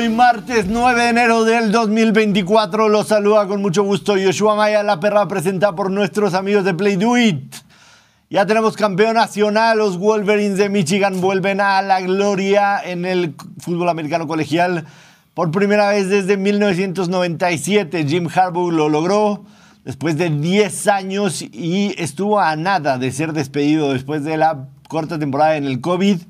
hoy martes 9 de enero del 2024. Los saluda con mucho gusto Yoshua Maya, la perra presentada por nuestros amigos de Play Do It. Ya tenemos campeón nacional, los Wolverines de Michigan vuelven a la gloria en el fútbol americano colegial. Por primera vez desde 1997, Jim Harbaugh lo logró después de 10 años y estuvo a nada de ser despedido después de la corta temporada en el COVID.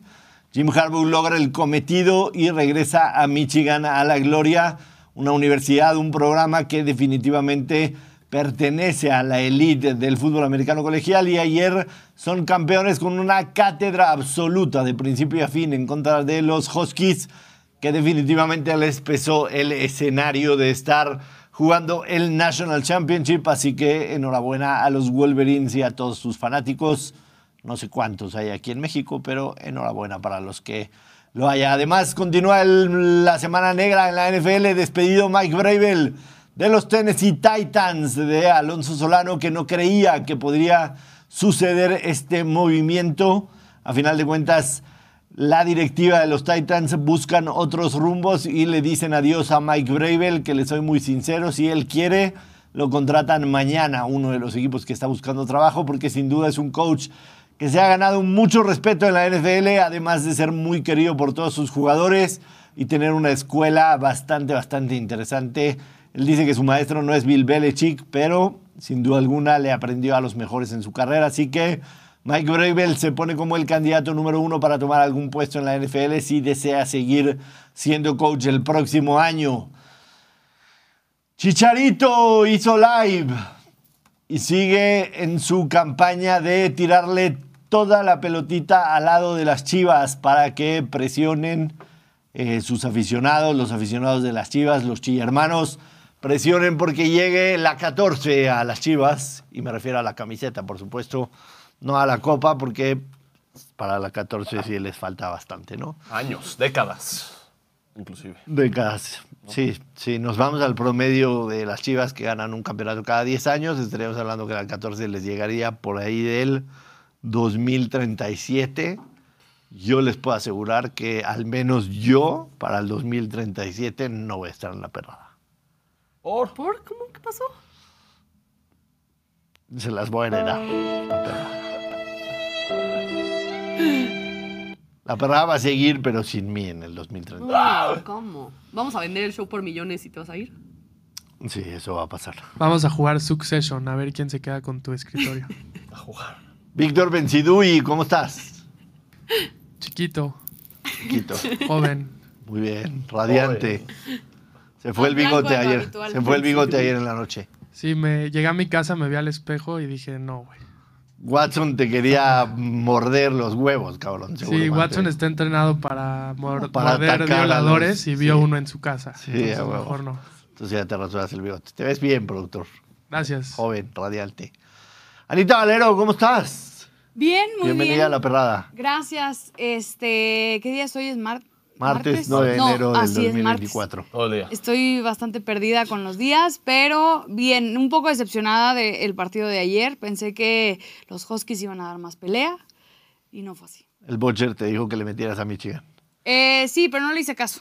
Jim Harbaugh logra el cometido y regresa a Michigan a la gloria, una universidad, un programa que definitivamente pertenece a la élite del fútbol americano colegial y ayer son campeones con una cátedra absoluta de principio a fin en contra de los Huskies que definitivamente les pesó el escenario de estar jugando el National Championship, así que enhorabuena a los Wolverines y a todos sus fanáticos. No sé cuántos hay aquí en México, pero enhorabuena para los que lo haya. Además, continúa la semana negra en la NFL, despedido Mike Bravel de los Tennessee Titans de Alonso Solano, que no creía que podría suceder este movimiento. A final de cuentas, la directiva de los Titans buscan otros rumbos y le dicen adiós a Mike Bravel, que le soy muy sincero, si él quiere, lo contratan mañana, uno de los equipos que está buscando trabajo, porque sin duda es un coach que se ha ganado mucho respeto en la NFL, además de ser muy querido por todos sus jugadores y tener una escuela bastante, bastante interesante. Él dice que su maestro no es Bill Belichick, pero sin duda alguna le aprendió a los mejores en su carrera, así que Mike Bravel se pone como el candidato número uno para tomar algún puesto en la NFL si desea seguir siendo coach el próximo año. Chicharito hizo live y sigue en su campaña de tirarle toda la pelotita al lado de las Chivas para que presionen eh, sus aficionados, los aficionados de las Chivas, los chillermanos, presionen porque llegue la 14 a las Chivas, y me refiero a la camiseta, por supuesto, no a la copa, porque para la 14 sí les falta bastante, ¿no? Años, décadas, inclusive. Décadas. Sí, sí, nos vamos al promedio de las Chivas que ganan un campeonato cada 10 años, estaríamos hablando que la 14 les llegaría por ahí del 2037. Yo les puedo asegurar que al menos yo para el 2037 no voy a estar en la perrada. Por. ¿Por? ¿Cómo? ¿Qué pasó? Se las voy a heredar. La perrada. La perrada va a seguir, pero sin mí en el 2030. No, ¿Cómo? ¿Vamos a vender el show por millones y te vas a ir? Sí, eso va a pasar. Vamos a jugar Succession, a ver quién se queda con tu escritorio. A jugar. Víctor Bencidui, ¿cómo estás? Chiquito, Chiquito. joven. Muy bien, radiante. Se fue el bigote ayer. habitual. Se fue el bigote ayer en la noche. Sí, me llegué a mi casa, me vi al espejo y dije, no, güey. Watson te quería morder los huevos, cabrón. Sí, Watson está entrenado para, mor- Para morder violadores los- y vio sí. uno en su casa. Sí, Entonces, a huevo. mejor no. Entonces ya te rasuras el bigote. Te ves bien, productor. Gracias. Joven, radiante. Anita Valero, ¿cómo estás? Bien, muy Bienvenida bien. a la perrada. Gracias. Este, ¿qué día es hoy? ¿Es mar- Martes 9 de No, enero del así es, martes. 2024. Todo el día. Estoy bastante perdida con los días, pero bien, un poco decepcionada del partido de ayer. Pensé que los Huskies iban a dar más pelea y no fue así. El Butcher te dijo que le metieras a Michigan. Eh, sí, pero no le hice caso.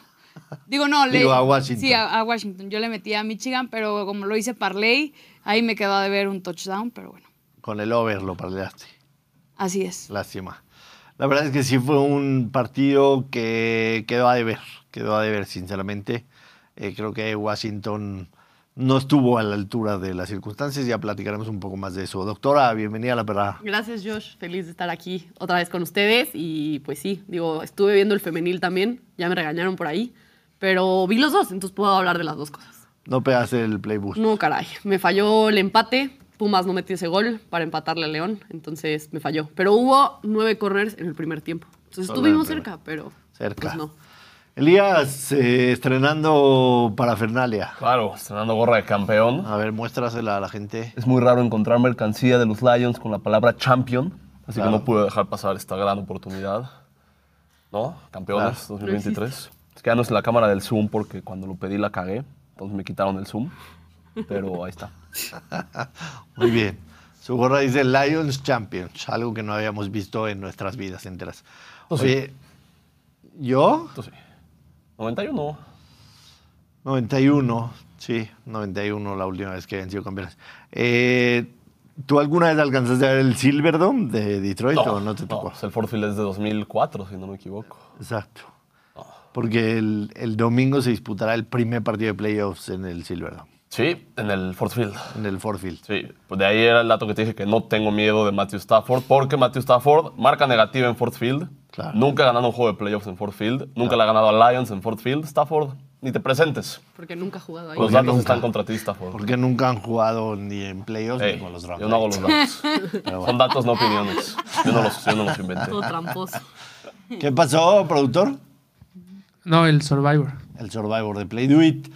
Digo, no, le, Digo, a Washington. Sí, a, a Washington. Yo le metí a Michigan, pero como lo hice parlay, ahí me quedó de ver un touchdown, pero bueno, Con el over lo parleaste. así es. Lástima. La verdad es que sí fue un partido que quedó a deber, quedó a deber, sinceramente. Eh, creo que Washington no estuvo a la altura de las circunstancias, ya platicaremos un poco más de eso. Doctora, bienvenida a la perra. Gracias, Josh. Feliz de estar aquí otra vez con ustedes. Y pues sí, digo, estuve viendo el femenil también. Ya me regañaron por ahí. Pero vi los dos, entonces puedo hablar de las dos cosas. No pegaste el playbook. No, caray. Me falló el empate. Pumas no metió ese gol para empatarle a León. Entonces me falló. Pero hubo nueve corners en el primer tiempo. Entonces Solo estuvimos cerca, pero. Cerca. Pues no. Elías, eh, estrenando parafernalia. Claro, estrenando gorra de campeón. A ver, muéstrasela a la gente. Es muy raro encontrar mercancía de los Lions con la palabra champion, así Claro. que no pude dejar pasar esta gran oportunidad. ¿No? Campeones Claro. 2023. Es que ya no es la cámara del Zoom porque cuando lo pedí la cagué, entonces me quitaron el Zoom. Pero ahí está. Muy bien. Su gorra dice Lions Champions, algo que no habíamos visto en nuestras vidas enteras. Oye, ¿yo? Tú sí. 91. 91, sí, 91 la última vez que habían sido campeones. Eh, ¿Tú alguna vez alcanzaste a ver el Silverdome de Detroit o no te tocó? pues el Ford Field es de 2004, si no me equivoco. Exacto. Porque el, el domingo se disputará el primer partido de playoffs en el Silverdome, Sí, en el Ford Field. en el Ford Field. Sí, pues de ahí era el dato que te dije que no tengo miedo de Matthew Stafford, porque Matthew Stafford marca negativa en Ford Field. Claro. Nunca ha ganado un juego de playoffs en Ford Field. Nunca le ha ganado a Lions en Ford Field. Stafford, ni te presentes. Porque nunca ha jugado ahí. Los datos nunca. están contra ti, Stafford. Porque nunca han jugado ni en playoffs Ey, ni con los Rams. yo no hago los datos. Son datos, no opiniones. Yo no los, yo no los inventé. Todo tramposo. ¿Qué pasó, productor? No, el Survivor. el Survivor de Play Do It.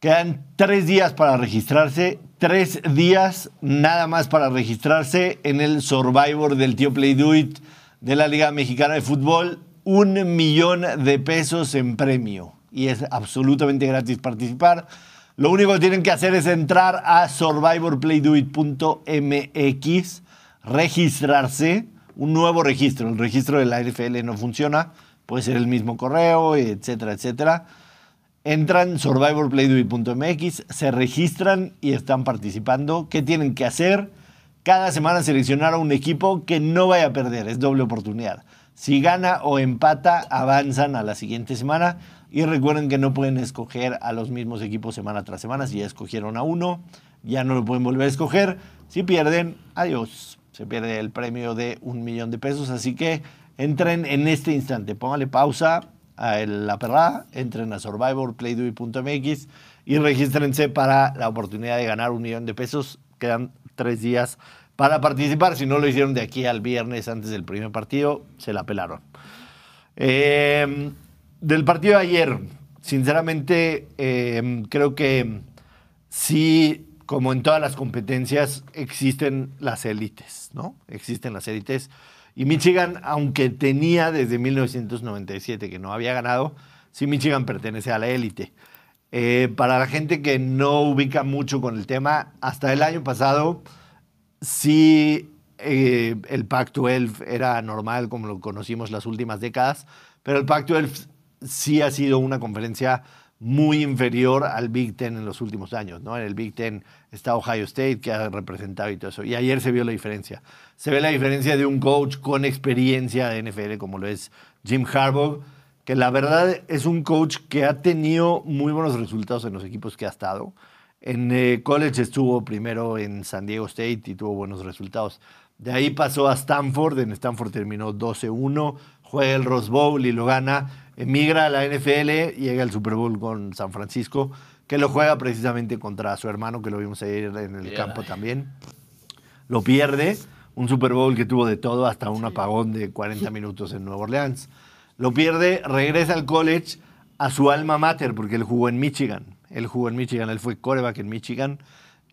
Quedan tres días para registrarse, tres días nada más para registrarse en el Survivor del tío Play de la Liga Mexicana de Fútbol. Un millón de pesos en premio y es absolutamente gratis participar. Lo único que tienen que hacer es entrar a survivorplaydoit.mx, registrarse, un nuevo registro. El registro de la NFL no funciona, puede ser el mismo correo, etcétera, etcétera. Entran survivorplaydoit.mx, se registran y están participando. ¿Qué tienen que hacer? Cada semana seleccionar a un equipo que no vaya a perder, es doble oportunidad. Si gana o empata, avanzan a la siguiente semana. Y recuerden que no pueden escoger a los mismos equipos semana tras semana. Si ya escogieron a uno, ya no lo pueden volver a escoger. Si pierden, adiós. Se pierde el premio de un millón de pesos. Así que entren en este instante. Póngale pausa a la perrada, entren a survivorplaydoit.mx y regístrense para la oportunidad de ganar un millón de pesos. Quedan tres días para participar. Si no lo hicieron de aquí al viernes antes del primer partido, se la pelaron. Eh, del partido de ayer, sinceramente, eh, creo que sí, como en todas las competencias, existen las élites, ¿no? Existen las élites. Y Michigan, aunque tenía desde 1997 que no había ganado, sí Michigan pertenece a la élite. Eh, para la gente que no ubica mucho con el tema, hasta el año pasado sí eh, el Pac-12 era normal como lo conocimos las últimas décadas, pero el Pac-12 sí ha sido una conferencia muy inferior al Big Ten en los últimos años. ¿no? El Big Ten está Ohio State, que ha representado y todo eso. Y ayer se vio la diferencia. Se ve la diferencia de un coach con experiencia de NFL, como lo es Jim Harbaugh, que la verdad es un coach que ha tenido muy buenos resultados en los equipos que ha estado. En eh, college estuvo primero en San Diego State y tuvo buenos resultados. De ahí pasó a Stanford, en Stanford terminó 12-1, juega el Rose Bowl y lo gana, emigra a la NFL, llega al Super Bowl con San Francisco, que lo juega precisamente contra su hermano, que lo vimos ayer en el campo también. Lo pierde, un Super Bowl que tuvo de todo, hasta un apagón de 40 minutos en Nueva Orleans. Lo pierde, regresa al college a su alma mater, porque él jugó en Michigan. Él jugó en Michigan, él fue coreback en Michigan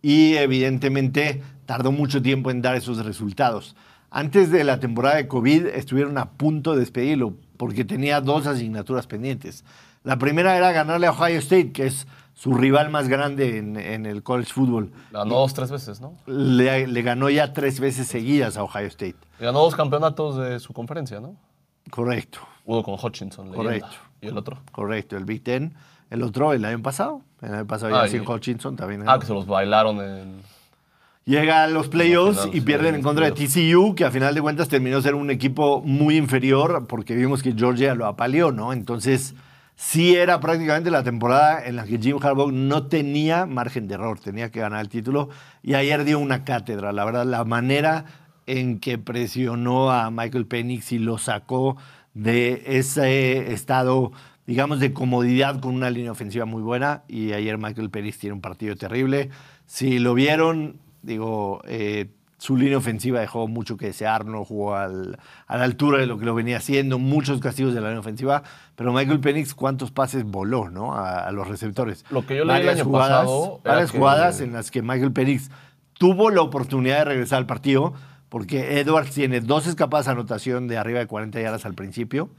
y evidentemente tardó mucho tiempo en dar esos resultados. Antes de la temporada de COVID estuvieron a punto de despedirlo porque tenía dos asignaturas pendientes. La primera era ganarle a Ohio State, que es su rival más grande en, en el college football. Ganó dos, tres veces, ¿no? Le, le ganó ya tres veces seguidas a Ohio State. Ganó dos campeonatos de su conferencia, ¿no? Correcto, Uno con Hutchinson, leyenda. Correcto. ¿Y el otro? correcto. El Big Ten. El otro, el año pasado. El año pasado Ah, ya sin y- Hutchinson también. Ah, que se los bailaron en... Llega a los playoffs y pierden en contra de. TCU, que a final de cuentas terminó ser un equipo muy inferior porque vimos que Georgia lo apaleó, ¿no? Entonces, sí era prácticamente la temporada en la que Jim Harbaugh no tenía margen de error, tenía que ganar el título y ayer dio una cátedra, la verdad, la manera en que presionó a Michael Penix y lo sacó de ese estado, digamos, de comodidad con una línea ofensiva muy buena. Y ayer Michael Penix tiene un partido terrible. Si lo vieron, digo, eh, su línea ofensiva dejó mucho que desear, no jugó al- a la altura de lo que lo venía haciendo, muchos castigos de la línea ofensiva, pero Michael Penix cuántos pases voló, ¿no? A, a los receptores. Lo que yo leí el año jugadas, pasado varias que- jugadas en las que Michael Penix tuvo la oportunidad de regresar al partido, porque Edwards tiene dos escapadas de anotación de arriba de 40 yardas al principio,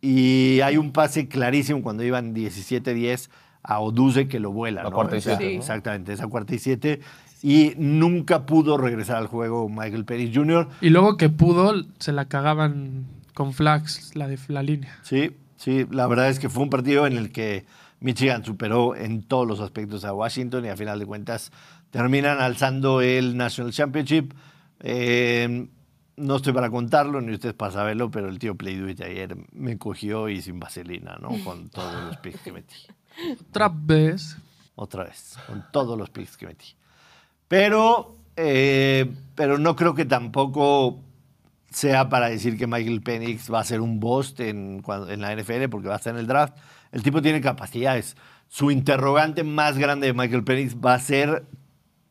y hay un pase clarísimo cuando iban 17-10 a Oduze que lo vuela. La ¿no? cuarta y O sea, siete, ¿no? Exactamente, esa cuarta y siete. Y nunca pudo regresar al juego Michael Penix Jr. Y luego que pudo, se la cagaban con flags, la de la línea. Sí, Sí, la verdad es que fue un partido en el que Michigan superó en todos los aspectos a Washington y a final de cuentas terminan alzando el National Championship. Eh, no estoy para contarlo, ni ustedes para saberlo, pero el tío Play Do It ayer me cogió y sin vaselina, ¿no? Con todos los picks que metí. Otra vez. Otra vez, con todos los picks que metí. Pero, eh, pero no creo que tampoco sea para decir que Michael Penix va a ser un bust en, la NFL porque va a estar en el draft. El tipo tiene capacidades. Su interrogante más grande de Michael Penix va a ser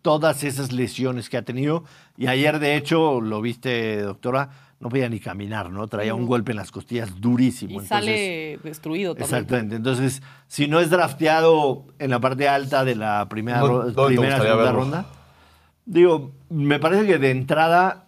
todas esas lesiones que ha tenido. Y ayer, de hecho, lo viste, doctora, no podía ni caminar, ¿no? Traía un golpe en las costillas durísimo. Y Entonces- sale destruido también. Exactamente. Entonces, si no es drafteado en la parte alta de la primera, ¿Dó- ro- dónde te primera gustaría segunda verlo? ronda, digo, me parece que de entrada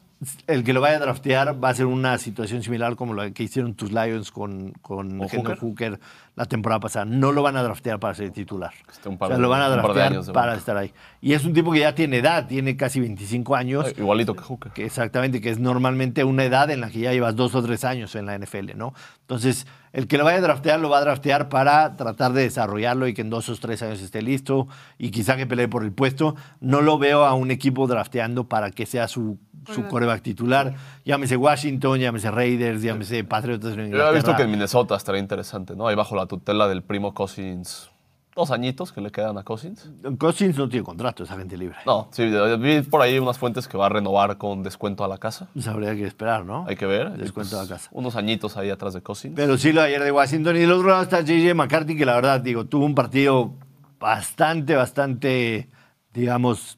el que lo vaya a draftear va a ser una situación similar como la que hicieron tus Lions con, con ¿O Hendon Hooker? Hooker la temporada pasada. No lo van a draftear para ser titular. esté un par o sea, lo van a draftear años para estar ahí. Y es un tipo que ya tiene edad, tiene casi 25 años. Eh, Igualito que Hooker. Que exactamente, que es normalmente una edad en la que ya llevas dos o tres años en la NFL, ¿no? Entonces, el que lo vaya a draftear, lo va a draftear para tratar de desarrollarlo y que en dos o tres años esté listo y quizá que pelee por el puesto. No lo veo a un equipo drafteando para que sea su, su coreback titular. Llámese Washington, llámese Raiders, llámese Patriotas Yo había visto que en. Minnesota estaría interesante, ¿no? Ahí bajo la tutela del primo Cousins. Dos añitos que le quedan a Cousins. Cousins no tiene contrato, es agente libre. No, sí, vi por ahí unas fuentes que va a renovar con descuento a la casa. Pues habría que esperar, ¿no? Hay que ver. Descuento a pues, la casa. Unos añitos ahí atrás de Cousins. Pero sí lo de ayer de Washington. Y del otro lado está JJ McCarthy, que la verdad, digo, tuvo un partido bastante, bastante, digamos,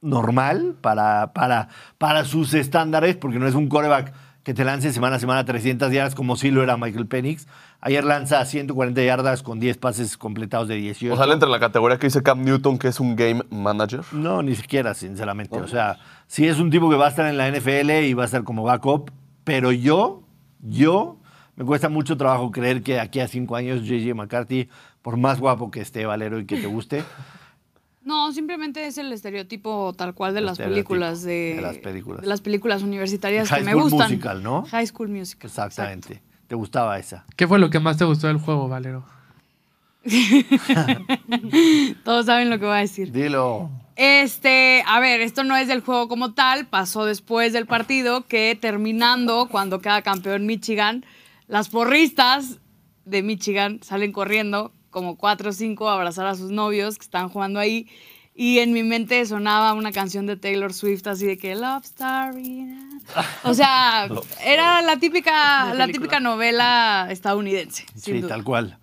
normal para, para, para sus estándares, porque no es un coreback que te lance semana a semana 300 yardas como sí lo era Michael Penix. Ayer lanza 140 yardas con 10 pases completados de 18. o sea, le entra en la categoría que dice Cam Newton, que es un game manager. No, ni siquiera, sinceramente. O sea, sí es un tipo que va a estar en la NFL y va a estar como backup, pero yo, yo, me cuesta mucho trabajo creer que aquí a cinco años JJ McCarthy, por más guapo que esté Valero y que te guste, No, simplemente es el estereotipo tal cual de las películas de, de las películas. de las películas universitarias High que me School gustan. Musical, ¿no? High School Musical. exactamente, te gustaba esa. ¿Qué fue lo que más te gustó del juego, Valero? Todos saben lo que voy a decir. Dilo. Este, a ver, esto no es del juego como tal, pasó después del partido que terminando, cuando queda campeón Michigan, las porristas de Michigan salen corriendo como cuatro o cinco a abrazar a sus novios que están jugando ahí. Y en mi mente sonaba una canción de Taylor Swift así de que Love Story. O sea, era la típica, la típica novela estadounidense. sin Sí, duda. tal cual.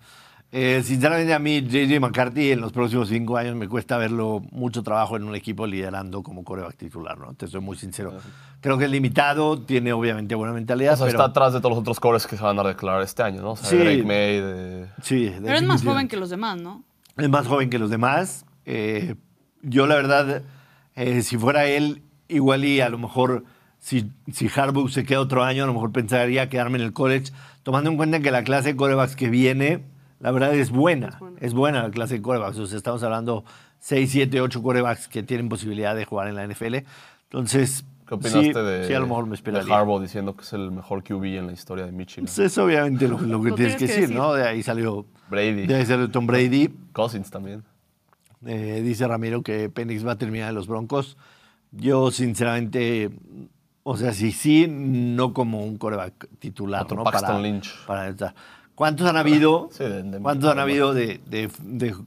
Eh, sinceramente, a mí, JJ McCarthy, en los próximos cinco años me cuesta verlo mucho trabajo en un equipo liderando como coreback titular, ¿no? Te soy muy sincero. Creo que es limitado, tiene obviamente buena mentalidad, O sea, pero... está atrás de todos los otros cores que se van a declarar este año, ¿no? O sea, Sí. Drake May, de... Sí, Pero es más joven que los demás, ¿no? Es más joven que los demás. Eh, yo, la verdad, eh, si fuera él, igual y a lo mejor, si, si Harbaugh se queda otro año, a lo mejor pensaría quedarme en el college, tomando en cuenta que la clase de corebacks que viene, la verdad es buena. Es buena, la clase de corebacks. O sea, estamos hablando 6, 7, 8 corebacks que tienen posibilidad de jugar en la NFL. Entonces, ¿Qué opinaste sí, de, sí, a lo mejor me de. Harbaugh diciendo que es el mejor QB en la historia de Michigan? Pues es obviamente lo, lo que tienes tienes que que decir, decir. ¿no? De ahí salió, Brady. de ahí salió Tom Brady. Cousins también. Eh, dice Ramiro que Penix va a terminar en los Broncos. Yo, sinceramente, o sea, sí, sí, no como un coreback titular. Otro ¿no? Paxton para, Lynch. para. ¿Cuántos han habido? Sí, de- de- ¿Cuántos han habido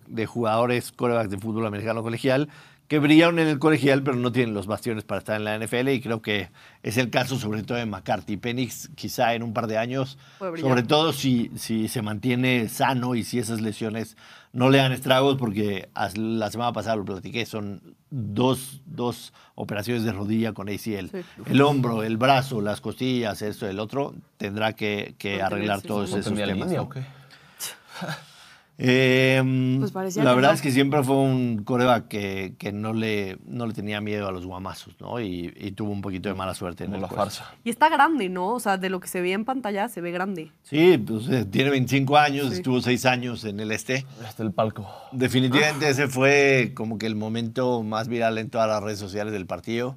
de jugadores corebacks de fútbol americano colegial que brillaron en el colegial pero no tienen los bastiones para estar en la NFL? Y creo que es el caso sobre todo de McCarthy. Penix quizá en un par de años, sobre todo si, si se mantiene sano y si esas lesiones no le dan estragos, porque la semana pasada lo platiqué, son dos, dos operaciones de rodilla con ACL. Sí. El hombro, el brazo, las costillas, esto, el otro, tendrá que, que arreglar todos ¿No esos temas. línea ¿no? o qué? Eh, Pues parecía la verdad no. es que siempre fue un coreback que, que no, le, no le tenía miedo a los guamazos, ¿no? Y, y tuvo un poquito de mala suerte en Como el la farsa. Y está grande, ¿no? O sea, de lo que se ve en pantalla, se ve grande. Sí, pues eh, tiene 25 años, Sí. estuvo 6 años en el este. Este el palco. Definitivamente ese fue como que el momento más viral en todas las redes sociales del partido.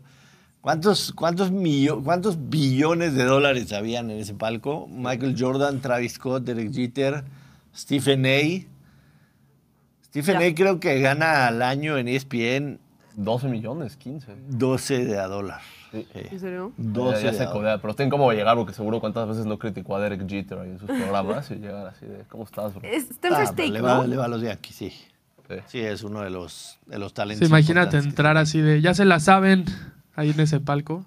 ¿Cuántos, cuántos, millo- ¿Cuántos billones de dólares habían en ese palco? Michael Jordan, Travis Scott, Derek Jeter, Stephen A. Stephen Ya. A creo que gana al año en ESPN 12 millones, 15. 12 de a dólar. Sí. Sí. ¿En serio? 12 ya, ya de se codea, pero tienen cómo llegar, porque seguro cuántas veces no criticó a Derek Jeter ahí en sus programas y llegan así de, ¿cómo estás, bro? Es- Está en Ah, le, va, ¿no? le va a los Yankees, sí. Sí. Sí, es uno de los, de los talentos. Sí, imagínate entrar así de, ya se la saben ahí en ese palco.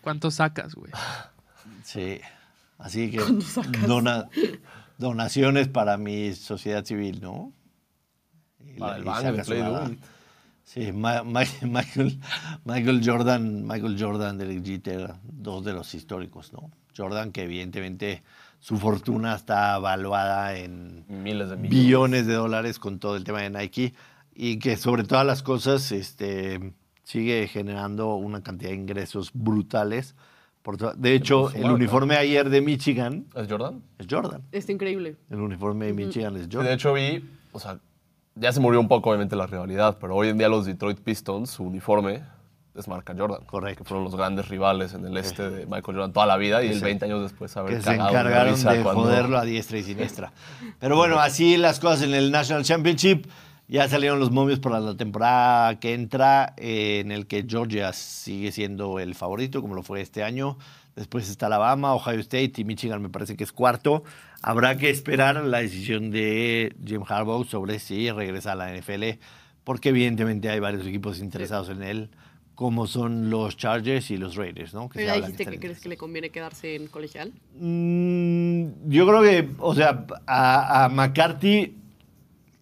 ¿Cuánto sacas, güey? Sí. Así que dona- donaciones para mi sociedad civil, ¿no? Y Para el banco Play. Sí, Ma- Ma- Michael, Michael Jordan, Michael Jordan, Derek Jeter, dos de los históricos, ¿no? Jordan, que evidentemente su fortuna está evaluada en Miles de billones de dólares con todo el tema de Nike y que sobre todas las cosas este, sigue generando una cantidad de ingresos brutales. De hecho, el uniforme ayer de Michigan ¿Es Jordan? es Jordan. Está increíble. El uniforme de Michigan es Jordan. de hecho vi, o sea, ya se murió un poco obviamente la rivalidad, pero hoy en día los Detroit Pistons, su uniforme es marca Jordan. Correcto. Que fueron los grandes rivales en el este de Michael Jordan toda la vida y Que el se- 20 años después haber que se encargaron de cuando- joderlo a diestra y siniestra. Pero bueno, así las cosas en el National Championship. Ya salieron los momios para la temporada que entra, eh, en el que Georgia sigue siendo el favorito, como lo fue este año. Después está Alabama, Ohio State y Michigan me parece que es cuarto. Habrá que esperar la decisión de Jim Harbaugh sobre si regresa a la NFL, porque evidentemente hay varios equipos interesados en él, como son los Chargers y los Raiders, ¿no? Que Pero ya dijiste que crees que le conviene quedarse en colegial. Mm, yo creo que, o sea, a, a McCarthy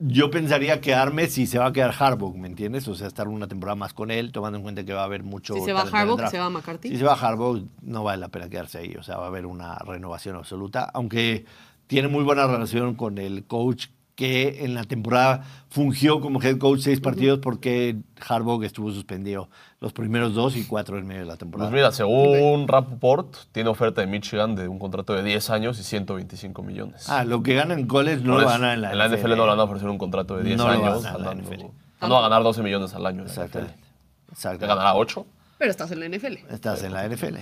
yo pensaría quedarme si se va a quedar Harbaugh, ¿me entiendes? O sea, estar una temporada más con él, tomando en cuenta que va a haber mucho... Si se va Harbaugh, se va McCarthy. Si se va Harbaugh, no vale la pena quedarse ahí. O sea, va a haber una renovación absoluta, aunque tiene muy buena relación con el coach que en la temporada fungió como head coach seis partidos porque Harbaugh estuvo suspendido los primeros dos y cuatro en medio de la temporada. Pues mira, según Rappaport, tiene oferta de Michigan de un contrato de 10 años y 125 millones. Ah, lo que gana en college no lo eso, gana en la, En la NFL no le van a ofrecer un contrato de 10 No lo van a años. NFL. No va a ganar 12 millones al año. Exactamente. NFL. ¿Que Exactamente. ganará 8? Pero estás en la NFL. Estás en la NFL.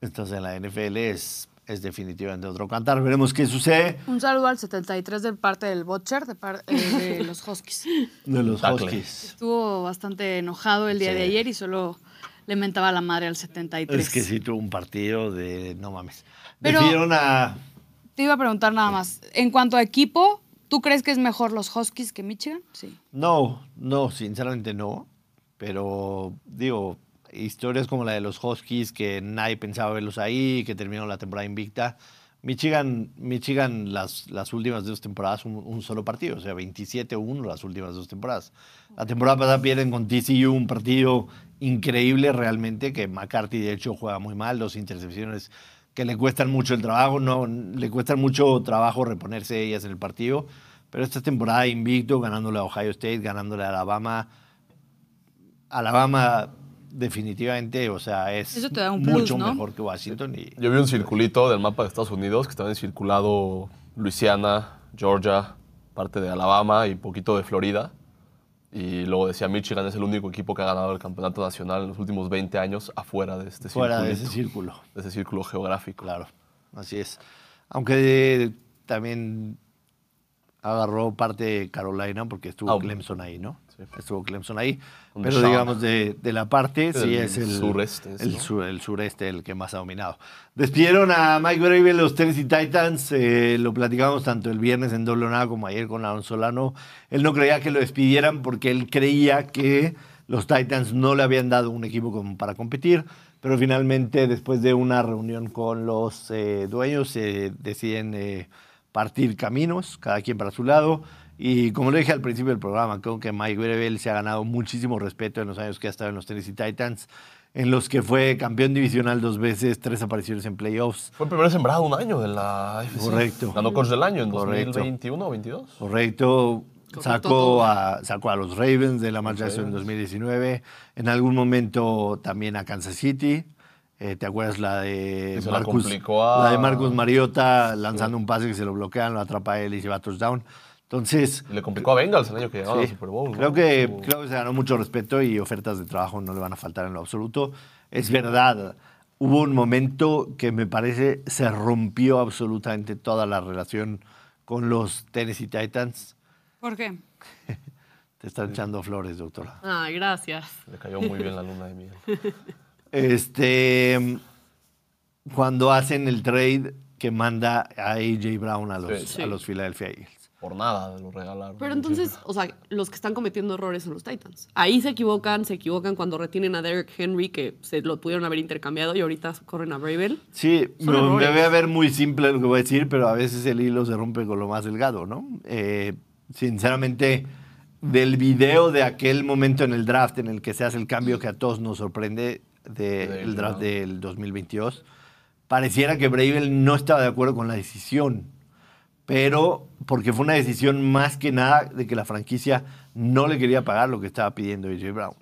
Estás en la NFL, es, es definitivamente otro cantar. Veremos qué sucede Un saludo al 73 de parte del Butcher, de, par- eh, de los Huskies. de los. Huskies. Estuvo bastante enojado el día Sí. de ayer y solo le mentaba la madre al 73. Es que sí tuvo un partido de no mames. Pero- a. Te iba a preguntar nada más. En cuanto a equipo, ¿tú crees que es mejor los Huskies que Michigan? Sí. No, no, sinceramente no. Pero digo, historias como la de los Huskies, que nadie pensaba verlos ahí, que terminaron la temporada invicta. Michigan, Michigan las, las últimas dos temporadas, un, solo partido, o sea, 27-1 las últimas dos temporadas. La temporada pasada pierden con TCU un partido increíble realmente, que McCarthy de hecho juega muy mal, dos intercepciones que le cuestan mucho el trabajo, no, le cuestan mucho trabajo reponerse ellas en el partido. Pero esta temporada invicto, ganándole a Ohio State, ganándole a Alabama. Alabama definitivamente, o sea, es Eso te da un mucho plus, ¿no? mejor que Washington. Y, Yo vi un circulito del mapa de Estados Unidos que estaba circulado Luisiana, Georgia, parte de Alabama y poquito de Florida. Y luego decía Michigan es el único equipo que ha ganado el campeonato nacional en los últimos 20 años afuera de este fuera de ese círculo. de ese círculo geográfico. Claro, así es. Aunque también agarró parte de Carolina porque estuvo Ah, Clemson ahí, ¿no? Estuvo Clemson ahí. Pero Sean. digamos de, de la parte, sí Del es el sureste, el, ¿no? sur- el sureste el que más ha dominado. Despidieron a Mike Bravel los Tennessee Titans. eh, lo platicamos tanto el viernes en doble nada como ayer con Aaron Solano. Él no creía que lo despidieran porque él creía que los Titans no le habían dado un equipo como para competir. Pero finalmente, después de una reunión con los eh, dueños, eh, deciden partir caminos, cada quien para su lado. Y como lo dije al principio del programa, creo que Mike Vrabel se ha ganado muchísimo respeto en los años que ha estado en los Tennessee Titans, en los que fue campeón divisional dos veces, tres apariciones en playoffs. Fue el primer sembrado un año de la AFC. Correcto. Ganó coach del año en Correcto. 2021 o 22. Correcto. Sacó a, sacó a los Ravens de la marcha en Ravens. 2019. En algún momento también a Kansas City. Eh, ¿Te acuerdas la de la Marcus, a- la de Marcus Mariota lanzando un pase que se lo bloquean, lo atrapa él y se va a touchdown? Entonces, le complicó a Bengals el año que llegaron sí, al Super Bowl. ¿no? creo, que, creo que se ganó mucho respeto y ofertas de trabajo no le van a faltar en lo absoluto. Es verdad, hubo un momento que me parece se rompió absolutamente toda la relación con los Tennessee Titans. ¿Por qué? Te están echando flores, doctora. Ay, gracias. Le cayó muy bien la luna de miel. Este, cuando hacen el trade que manda a AJ Brown a los, Sí. a los Philadelphia Eagles. Por nada lo regalaron. Pero entonces, o sea, los que están cometiendo errores son los Titans. Ahí se equivocan, se equivocan cuando retienen a Derrick Henry, que se lo pudieron haber intercambiado y ahorita corren a Bravel. Sí, Son me, me errores. voy a ver muy simple lo que voy a decir, pero a veces el hilo se rompe con lo más delgado, ¿no? Eh, sinceramente, del video de aquel momento en el draft en el que se hace el cambio que a todos nos sorprende De del draft del 2022, pareciera que Bravel no estaba de acuerdo con la decisión, pero porque fue una decisión más que nada de que la franquicia no le quería pagar lo que estaba pidiendo AJ Brown.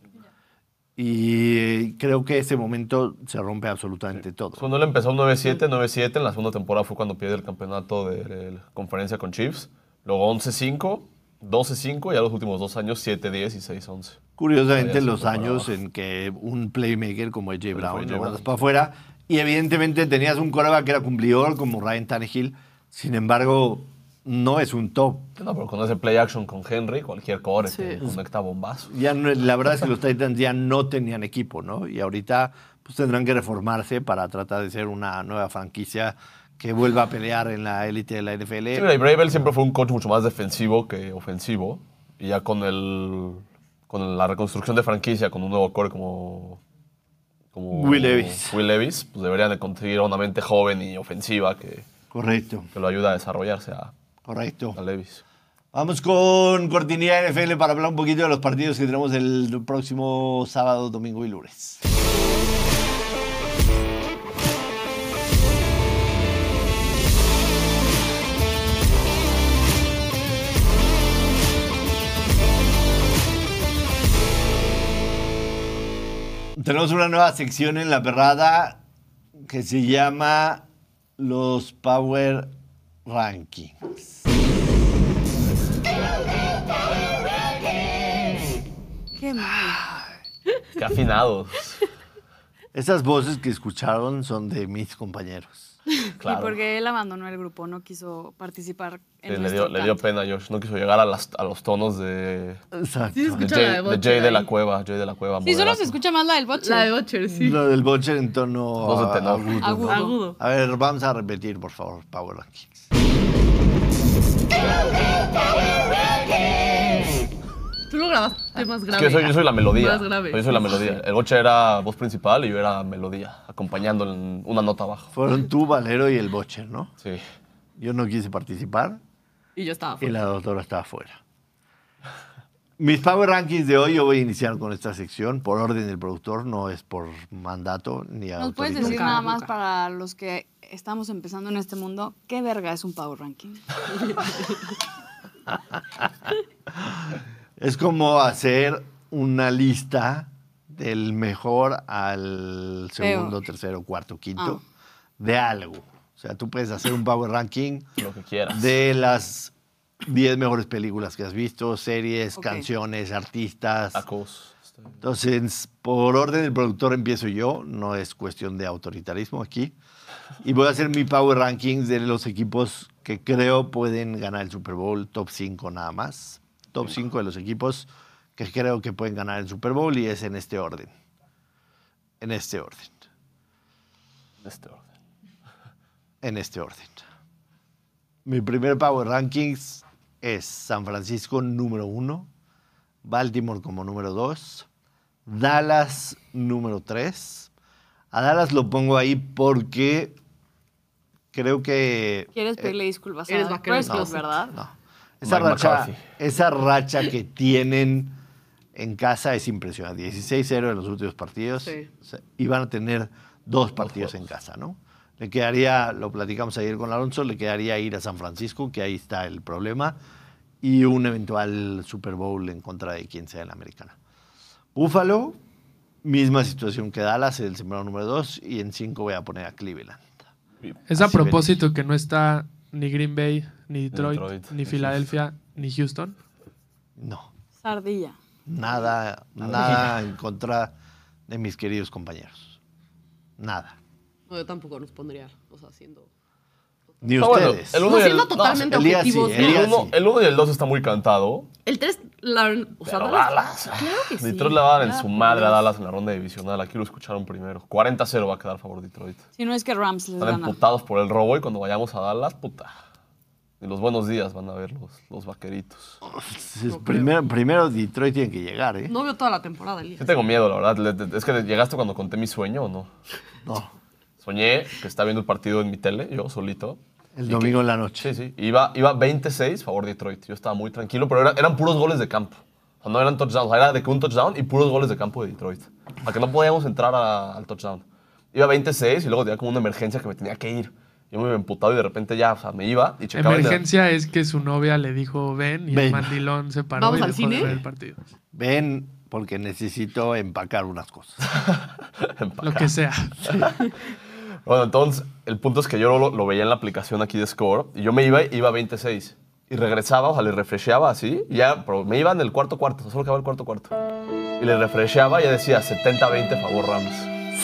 Y creo que ese momento se rompe absolutamente todo. Cuando él empezó 9-7, 9-7, en la segunda temporada fue cuando pierde el campeonato de la conferencia con Chiefs. Luego 11-5, 12-5 y a los últimos dos años 7-10 y 6-11. Curiosamente, los años en que un playmaker como AJ Brown lo mandas para afuera y evidentemente tenías un coreback que era cumplidor como Ryan Tannehill, sin embargo, no es un top. No, pero con ese play action con Henry, cualquier core Sí. te conecta bombazo. Ya no- la verdad es que los Titans ya no tenían equipo, ¿no? Y ahorita pues tendrán que reformarse para tratar de ser una nueva franquicia que vuelva a pelear en la élite de la NFL. Sí, mira, y Bravel siempre fue un coach mucho más defensivo que ofensivo. Y ya con el con la reconstrucción de franquicia, con un nuevo core como, como Will Levis. Will Levis, pues deberían de conseguir a una mente joven y ofensiva que, Correcto, que lo ayuda a desarrollarse a, correcto. a Levis. Vamos con Cortinilla NFL para hablar un poquito de los partidos que tenemos el próximo sábado, domingo y lunes. Tenemos una nueva sección en la perrada que se llama los Power Rankings. Qué mal. Qué afinados. Esas voces que escucharon son de mis compañeros. Claro. Y porque él abandonó el grupo, no quiso participar en Sí, le, nuestro dio, le dio pena a Josh. No quiso llegar a, las- a los tonos de, Exacto. Sí, se de Jay, la de de Butcher Jay de la. Cueva. Jay de la Cueva. Sí, solo se escucha más la del boche. La de Butcher, sí. Lo del Butcher en tono de tenor. agudo, ¿no? Agudo. Agudo. A ver, vamos a repetir, por favor, Power Rankings. Tú lo grabaste más Es grave. que yo soy, yo soy la melodía. Más grave. Yo soy la melodía. El boche era voz principal y yo era melodía, acompañando en una nota abajo. Fueron tú, Valero y el Butcher, ¿no? Sí. Yo no quise participar Y yo estaba y fuera. la doctora estaba fuera. Mis Power Rankings de hoy, yo voy a iniciar con esta sección por orden del productor, no es por mandato ni ¿Nos puedes decir Nunca, nada más nunca. para los que estamos empezando en este mundo, qué verga es un power ranking? Es como hacer una lista del mejor al segundo, tercero, cuarto, quinto de algo. O sea, tú puedes hacer un power ranking Lo que quieras. de las 10 mejores películas que has visto, series, canciones, artistas. Tacos. Entonces, por orden del productor empiezo yo, no es cuestión de autoritarismo aquí. Y voy a hacer mi power rankings de los equipos que creo pueden ganar el Super Bowl, top 5 nada más. Top 5 de los equipos que creo que pueden ganar el Super Bowl y es en este orden. En este orden. de este orden. En este orden. Mi primer power rankings es San Francisco número 1, Baltimore como número 2, Dallas número 3. A Dallas lo pongo ahí porque creo que... ¿Quieres pedirle disculpas eres a vaquero de Prescott, closet. verdad? No. Esa Mike racha, McCarthy. esa racha que tienen en casa es impresionante. 16-0 en los últimos partidos. Sí. Y van a tener dos partidos en casa, ¿no? Le quedaría, lo platicamos ayer con Alonso, le quedaría ir a San Francisco, que ahí está el problema, y un eventual Super Bowl en contra de quien sea en la americana. Búfalo, misma situación que Dallas, el sembrado número 2, y en 5 voy a poner a Cleveland. Es a propósito que no está ni Green Bay, ni Detroit, Detroit, ni. Filadelfia, ni Houston. No. Sardilla. Nada, nada en contra de mis queridos compañeros. Nada. No, yo tampoco nos pondría, o sea, siendo... Ni Ah, bueno, ustedes. el uno No, y el- siendo no, totalmente sí. El no. uno, el uno y el 2 está muy cantado. El 3, la, o sea, Pero Dallas- Dallas. Claro que sí. Detroit le va a dar en su madre a. Dallas en la ronda divisional. Aquí lo escucharon primero. 40-0 va a quedar a favor de Detroit. Si no es que Rams les Están gana. emputados por el robo y cuando vayamos a Dallas, puta. Ni los buenos días van a ver los, los vaqueritos. Es- primero, primero Detroit tiene que llegar, ¿eh? No veo toda la temporada, Elías. Sí tengo miedo, la verdad. Le- le- Es que llegaste cuando conté mi sueño o no. No. Soñé que estaba viendo el partido en mi tele, yo solito. El domingo en la noche. Sí, sí. Iba, iba 26 favor Detroit. Yo estaba muy tranquilo, pero era- eran puros goles de campo. O sea, no eran touchdowns. Era de que un touchdown y puros goles de campo de Detroit. Para que no podíamos entrar a- al touchdown. Iba 26 y luego tenía como una emergencia que me tenía que ir. Yo me iba emputado y de repente ya, o sea, me iba y checaba Emergencia es que su novia le dijo ven y Ven. el mandilón se paró ¿Vamos y al dejó cine? de ver el partido. Ven, porque necesito empacar unas cosas. Lo que sea. Bueno, entonces, el punto es que yo lo, lo veía en la aplicación aquí de Score y yo me iba, iba 26. Y regresaba, o sea, le refresheaba así, y ya, pero me iba en el cuarto cuarto, solo quedaba el cuarto cuarto. Y le refresheaba y ya decía 70-20 favor Rams.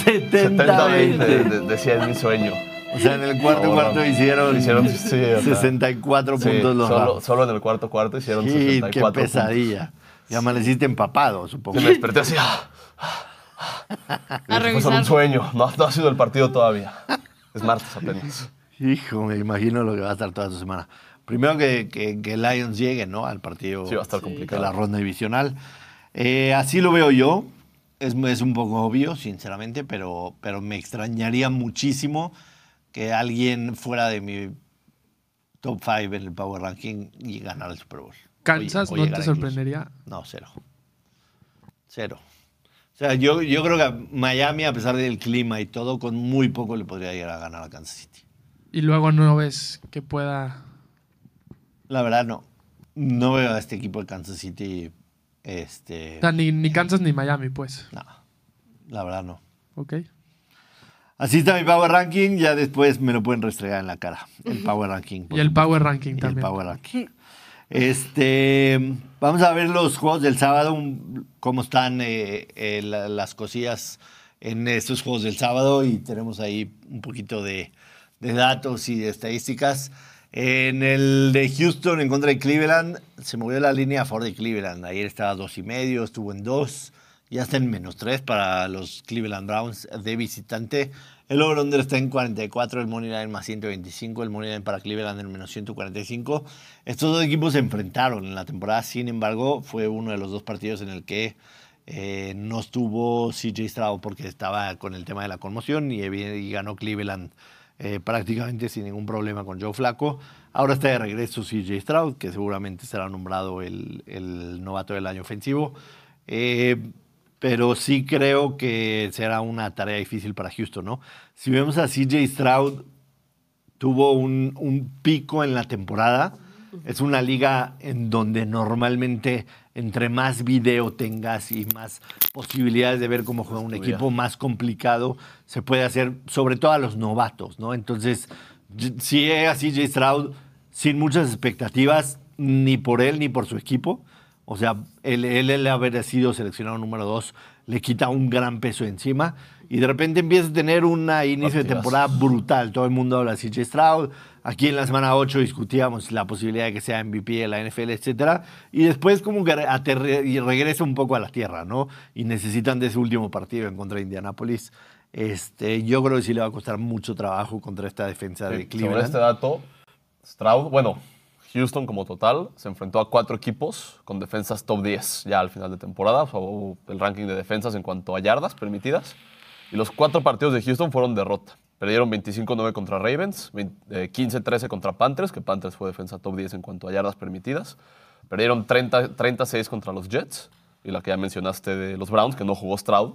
70-20 de- 70-20. de- decía en mi sueño. O sea, en el cuarto cuarto hicieron, Hicieron, sí, o sea, 64 sí, puntos los solo, Rams. solo en el cuarto cuarto hicieron Sí, 64 qué puntos. pesadilla. Y amaneciste empapado, supongo. Sí, me desperté así. ah, A Fue solo revisar. un sueño, no, no ha sido el partido todavía. Es martes apenas. Hijo, me imagino lo que va a estar toda esta semana. Primero que, que, que Lions llegue, ¿no? Al partido Sí, va a estar de complicado. la ronda divisional. Eh, así lo veo yo. Es, es un poco obvio, sinceramente, pero, pero me extrañaría muchísimo que alguien fuera de mi top 5 en el Power Ranking y ganara el Super Bowl. ¿Kansas O- o no te incluso. sorprendería? No, cero. Cero. O sea, yo, yo creo que Miami, a pesar del clima y todo, con muy poco le podría llegar a ganar a Kansas City. Y luego no ves que pueda... La verdad, no. No veo a este equipo de Kansas City. Este. O sea, ni, ni Kansas ni Miami, pues. No. La verdad, no. Ok. Así está mi Power Ranking. Ya después me lo pueden restregar en la cara. El Power Ranking. Y el. Power Ranking Y el también. Power Ranking. Este, vamos a ver los juegos del sábado, cómo están eh, eh, la- las cosillas en estos juegos del sábado y tenemos ahí un poquito de, datos y de estadísticas. En el de Houston en contra de Cleveland, se movió la línea a favor de Cleveland. Ayer estaba dos y medio, estuvo en dos, ya está en menos tres para los Cleveland Browns de visitante. El over-under está en 44, el money line más 125, el money para Cleveland en menos 145. Estos dos equipos se enfrentaron en la temporada, sin embargo, fue uno de los dos partidos en el que eh, no estuvo CJ Stroud porque estaba con el tema de la conmoción y, ganó Cleveland eh, prácticamente sin ningún problema con Joe Flaco. Ahora está de regreso CJ Stroud, que seguramente será nombrado el, el novato del año ofensivo. Eh, pero sí creo que será una tarea difícil para Houston, ¿no? Si vemos a CJ Stroud, tuvo un, un pico en la temporada. Es una liga en donde normalmente entre más video tengas y más posibilidades de ver cómo juega un equipo más complicado, se puede hacer, sobre todo a los novatos, ¿no? Entonces, si llega a CJ Stroud sin muchas expectativas, ni por él ni por su equipo, o sea, él, él, el haber sido seleccionado número dos le quita un gran peso encima y de repente empieza a tener un inicio de temporada brutal. Todo el mundo habla de CJ Stroud. Aquí en la semana 8 discutíamos la posibilidad de que sea MVP de la NFL, etcétera. Y después como que y regresa un poco a la tierra, ¿no? Y necesitan de ese último partido en contra de Indianapolis. Este, yo creo que sí le va a costar mucho trabajo contra esta defensa de Sí, sobre Cleveland. este dato, Stroud, bueno, Houston como total se enfrentó a cuatro equipos con defensas top 10 ya al final de temporada, o el ranking de defensas en cuanto a yardas permitidas. Y los cuatro partidos de Houston fueron derrota. Perdieron 25-9 contra Ravens, 20 eh, 15-13 contra Panthers, que Panthers fue defensa top 10 en cuanto a yardas permitidas. Perdieron 30 36 contra los Jets, y la que ya mencionaste de los Browns, que no jugó Stroud.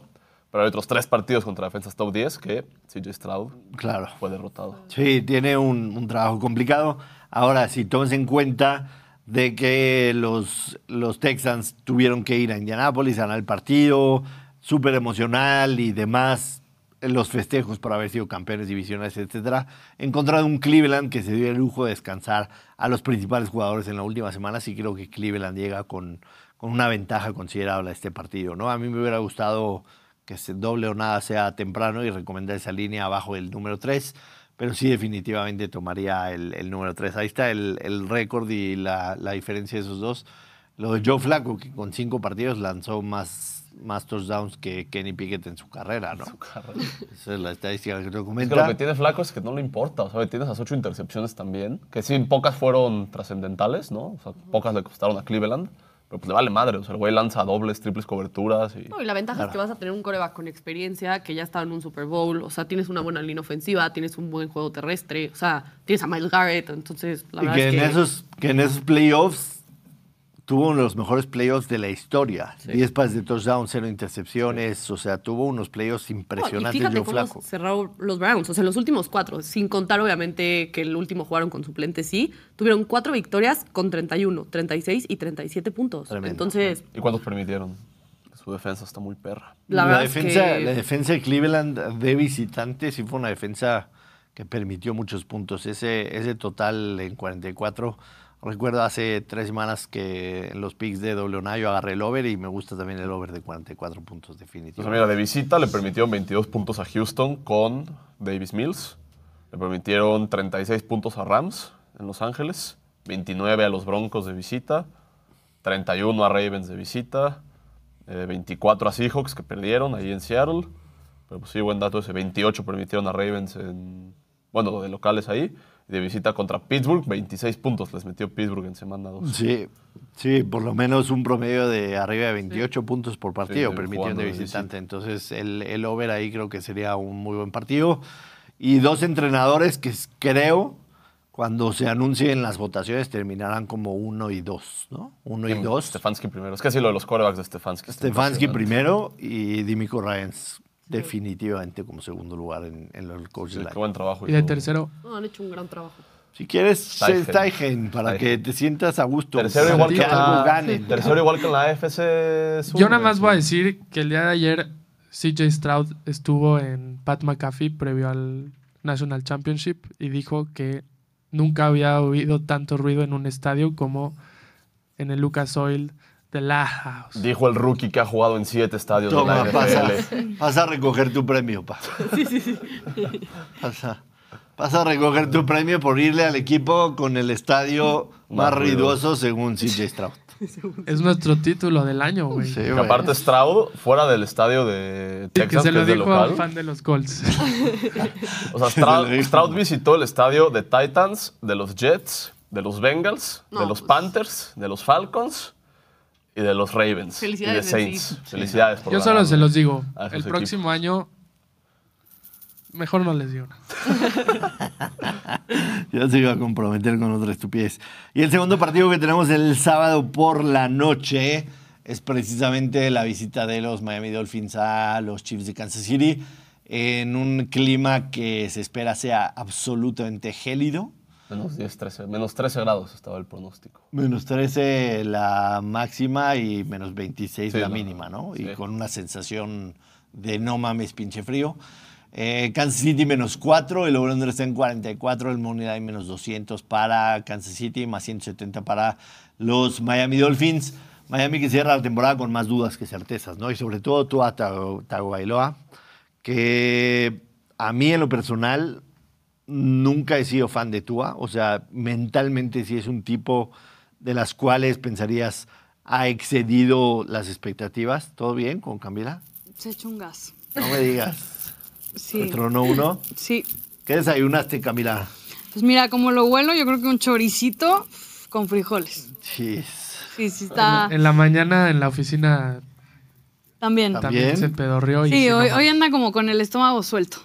Pero hay otros tres partidos contra defensas top 10 que CJ Stroud Claro. fue derrotado. Sí, tiene un, un trabajo complicado. Ahora, si tomes en cuenta de que los, los Texans tuvieron que ir a Indianápolis a ganar el partido, súper emocional y demás, los festejos por haber sido campeones divisionales, etcétera, en contra de un Cleveland que se dio el lujo de descansar a los principales jugadores en la última semana. Sí creo que Cleveland llega con, con una ventaja considerable a este partido, ¿no? A mí me hubiera gustado que se doble o nada sea temprano y recomendar esa línea abajo del número 3, pero sí definitivamente tomaría el, el número 3. Ahí está el, el récord y la, la diferencia de esos dos. Lo de Joe Flacco, que con cinco partidos lanzó más, más touchdowns que Kenny Pickett en su carrera, ¿no? Esa es la estadística que te Es que comenta. lo que tiene Flaco es que no le importa, o sea, tiene esas ocho intercepciones también, que sí, pocas fueron trascendentales, ¿no? O sea, pocas le costaron a Cleveland, pero pues le vale madre, o sea, el güey lanza dobles, triples coberturas y... No, y la ventaja es que vas a tener un coreback con experiencia, que ya estaba en un Super Bowl, o sea, tienes una buena línea ofensiva, tienes un buen juego terrestre, o sea, tienes a Miles Garrett, entonces la y verdad que es en, que... esos, que en esos playoffs tuvo uno de los mejores playoffs de la historia. 10 pases de touchdown, cero intercepciones, o sea, tuvo unos playoffs No, y impresionantes fíjate Joe cómo cerraron los Browns. O sea, los últimos cuatro, sin contar obviamente que el último jugaron con suplente, sí, tuvieron cuatro victorias con 31, 36 y 37 puntos. Tremendo. Entonces, ¿Y cuántos permitieron? Su defensa está muy perra. la, es defensa, que... la defensa de Cleveland de visitante sí fue una defensa que permitió muchos puntos. Ese, ese total en 44. Recuerdo hace tres semanas que en los picks de WNA yo agarré el over y me gusta también el over de 44 puntos definitivamente. mira, de visita le permitieron 22 puntos a Houston con Davis Mills. Le permitieron 36 puntos a Rams en Los Ángeles. 29 a los Broncos de visita. 31 a Ravens de visita. eh, 24 a Seahawks que perdieron ahí en Seattle. Pero pues sí, buen dato ese. 28 permitieron a Ravens en... Bueno, de locales ahí. De visita contra Pittsburgh, 26 puntos les metió Pittsburgh en semana 2. Sí, sí, por lo menos un promedio de arriba de 28 puntos por partido Sí, permitiendo de visitante. Entonces el, el over ahí creo que sería un muy buen partido. Y dos entrenadores que creo cuando se anuncien las votaciones terminarán como uno y dos, ¿no? Uno y dos. Stefanski primero. Es que sí, lo de los corebacks de Stefanski. Stefanski primero y Dimico Ryans definitivamente como segundo lugar en, en el coach Sí, del qué buen trabajo. Y de tercero, No, han hecho un gran trabajo. Si quieres, Steichen. Steichen, para que te sientas a gusto. Tercero igual, que la, ganen. tercero igual que en la AFC Sur, yo nada más sí. voy a decir que el día de ayer CJ Stroud estuvo en Pat McAfee previo al National Championship y dijo que nunca había oído tanto ruido en un estadio como en el Lucas Oil House. Dijo el rookie que ha jugado en siete estadios Toma, de la pasa, NFL. pasa a recoger tu premio, pa. Sí, sí, sí. Pasa, pasa a recoger tu premio por irle al equipo con el estadio más Más ruidoso según CJ Stroud. Es nuestro título del año, güey. Sí, Que güey. aparte Stroud, fuera del estadio de Sí, que Texas, se que, lo es de dijo a un local. fan de los Colts. O sea, Stroud. Stroud visitó el estadio de Titans, de los Jets, de los Bengals, No, de los pues. Panthers, de los Falcons y de los Ravens. Felicidades, y de Saints. sí. Felicidades por Yo solo se los digo. El equipos. próximo año, mejor no les digo nada. Ya se iba a comprometer con otra estupidez. Y el segundo partido que tenemos el sábado por la noche es precisamente la visita de los Miami Dolphins a los Chiefs de Kansas City en un clima que se espera sea absolutamente gélido. Menos 10, 13, menos 13 grados estaba el pronóstico. Menos 13 la máxima y menos 26 Sí, la no. mínima, ¿no? Y Sí. con una sensación de no mames, pinche frío. Eh, Kansas City menos 4, el over está en 44, el Money Line menos 200 para Kansas City, más 170 para los Miami Dolphins. Miami que cierra la temporada con más dudas que certezas, ¿no? Y sobre todo tú a Tago- Tagovailoa, que a mí en lo personal nunca he sido fan de Tua. O sea, mentalmente sí es un tipo de las cuales pensarías ha excedido las expectativas. ¿Todo bien con Camila? Se echó un gas. No me digas. Sí. ¿Me tronó uno? Sí. ¿Qué desayunaste, Camila? Pues mira, como lo bueno, yo creo que un choricito con frijoles. Chis. Sí, sí está. En la mañana en la oficina También. también ¿También? se pedorrió. y Sí, sí, hoy, anda como con el estómago suelto.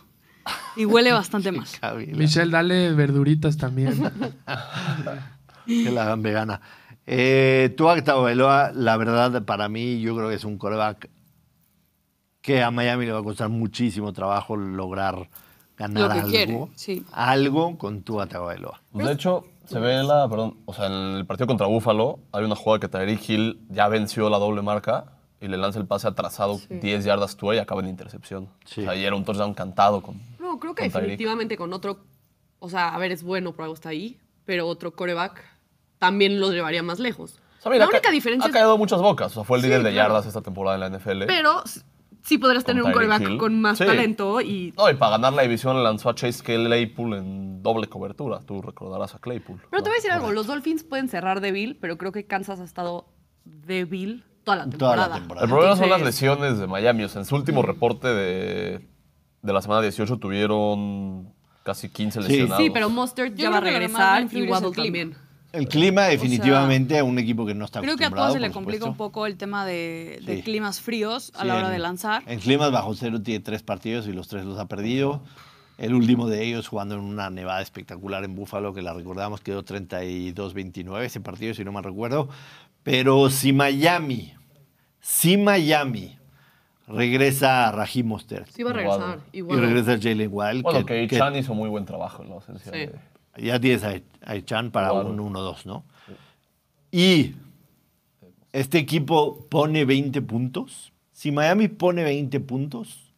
Y huele bastante. Camila. Michelle, dale verduritas también. Que la hagan vegana. Eh, Tua Tagovailoa, la verdad, para mí, yo creo que es un coreback que a Miami le va a costar muchísimo trabajo lograr ganar Lo que algo. quiere, sí. Algo con Tua Tagovailoa. Pues, de hecho, se ve en la, perdón, o sea, en el partido contra Buffalo hay una jugada que Tyreek Hill ya venció la doble marca y le lanza el pase atrasado 10 yardas tú y acaba en intercepción. Sí. O sea, y era un touchdown cantado con... No, creo que definitivamente con otro. O sea, a ver, es bueno, por algo está ahí. Pero otro coreback también los llevaría más lejos. O sea, mira, la única diferencia Ha es. caído muchas bocas. O sea, fue el Sí, líder de claro. yardas esta temporada en la NFL. Pero sí podrías tener un coreback Hill. con más Sí. talento y. No, y para ganar la división lanzó a Chase Claypool en doble cobertura. Tú recordarás a Claypool. Pero te voy a decir algo, los Dolphins pueden cerrar débil, pero creo que Kansas ha estado débil toda la Toda temporada. la temporada. El problema son las lesiones de Miami. O sea, en su último reporte de, de la semana 18 tuvieron casi 15 Sí. lesionados. Sí, pero Mustard Yo ya va a regresar y Waddle clima. también. El clima definitivamente a un equipo que no está Creo que a acostumbrado, todos se le complica un poco el tema de, de Sí. climas fríos a Sí, la hora en- de lanzar. En climas bajo cero tiene tres partidos y los tres los ha perdido. El último de ellos jugando en una nevada espectacular en Búfalo, que la recordamos, quedó 32-29 ese partido, si no me recuerdo. Pero si Miami, si Miami regresa a Raheem Mostert Sí va a regresar. y Igual. regresa Jalen Wild, Bueno, que, que que Chan hizo muy buen trabajo en la ausencia. Sí. de- ya tienes a, a Echan para Claro. un 1-2, ¿no? Y este equipo pone 20 puntos. Si Miami pone 20 puntos,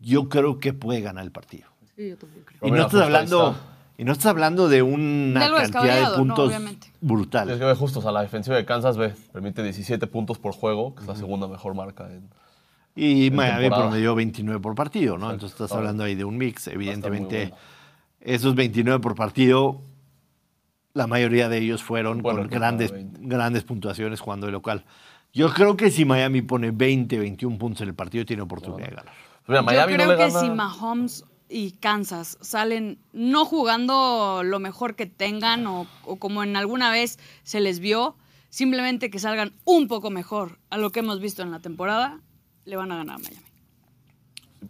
yo creo que puede ganar el partido. Sí, yo también creo. Y no, estás hablando, está. y no estás hablando de una De cantidad de ¿no? puntos Obviamente. brutal. Es que ve justo, o sea, la defensiva de Kansas ve, permite 17 puntos por juego, que es la segunda mejor marca en... Y Miami promedió 29 por partido, ¿no? Exacto. Entonces estás hablando ahí de un mix. Evidentemente, bueno. esos 29 por partido, la mayoría de ellos fueron Bueno, con grandes, 20. grandes puntuaciones jugando de local. Yo creo que si Miami pone 20, 21 puntos en el partido, tiene oportunidad de ganar. Mira, Miami Yo no creo le que gana... si Mahomes y Kansas salen no jugando lo mejor que tengan o, o como en alguna vez se les vio, simplemente que salgan un poco mejor a lo que hemos visto en la temporada, le van a ganar a Miami.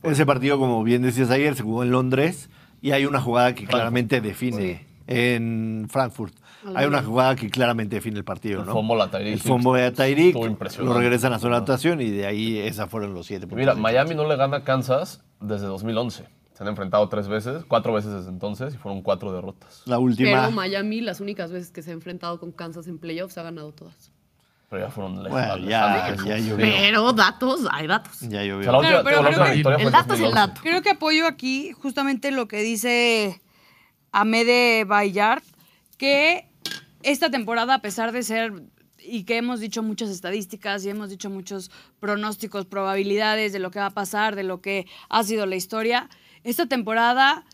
Ese partido, como bien decías ayer, se jugó en Londres y hay una jugada que claramente define en Frankfurt. Hay una jugada que claramente define el partido, El ¿no? fumble a Tyreek El fumble a Tyreek, lo regresan a zona de anotación y de ahí esas fueron los siete puntos. Mira, de Miami no le gana a Kansas desde 2011. Se han enfrentado tres veces, cuatro veces desde entonces y fueron cuatro derrotas. La última. Pero Miami, las únicas veces que se ha enfrentado con Kansas en playoffs, ha ganado todas. Pero ya fueron lejos. Bueno, ya, llovió. Pero datos, hay datos. Ya llovió. O sea, la última, Claro, pero que el dato es el 2011. dato. Creo que apoyo aquí justamente lo que dice Amede Bayard, que esta temporada, a pesar de ser, y que hemos dicho muchas estadísticas y hemos dicho muchos pronósticos, probabilidades de lo que va a pasar, de lo que ha sido la historia, esta temporada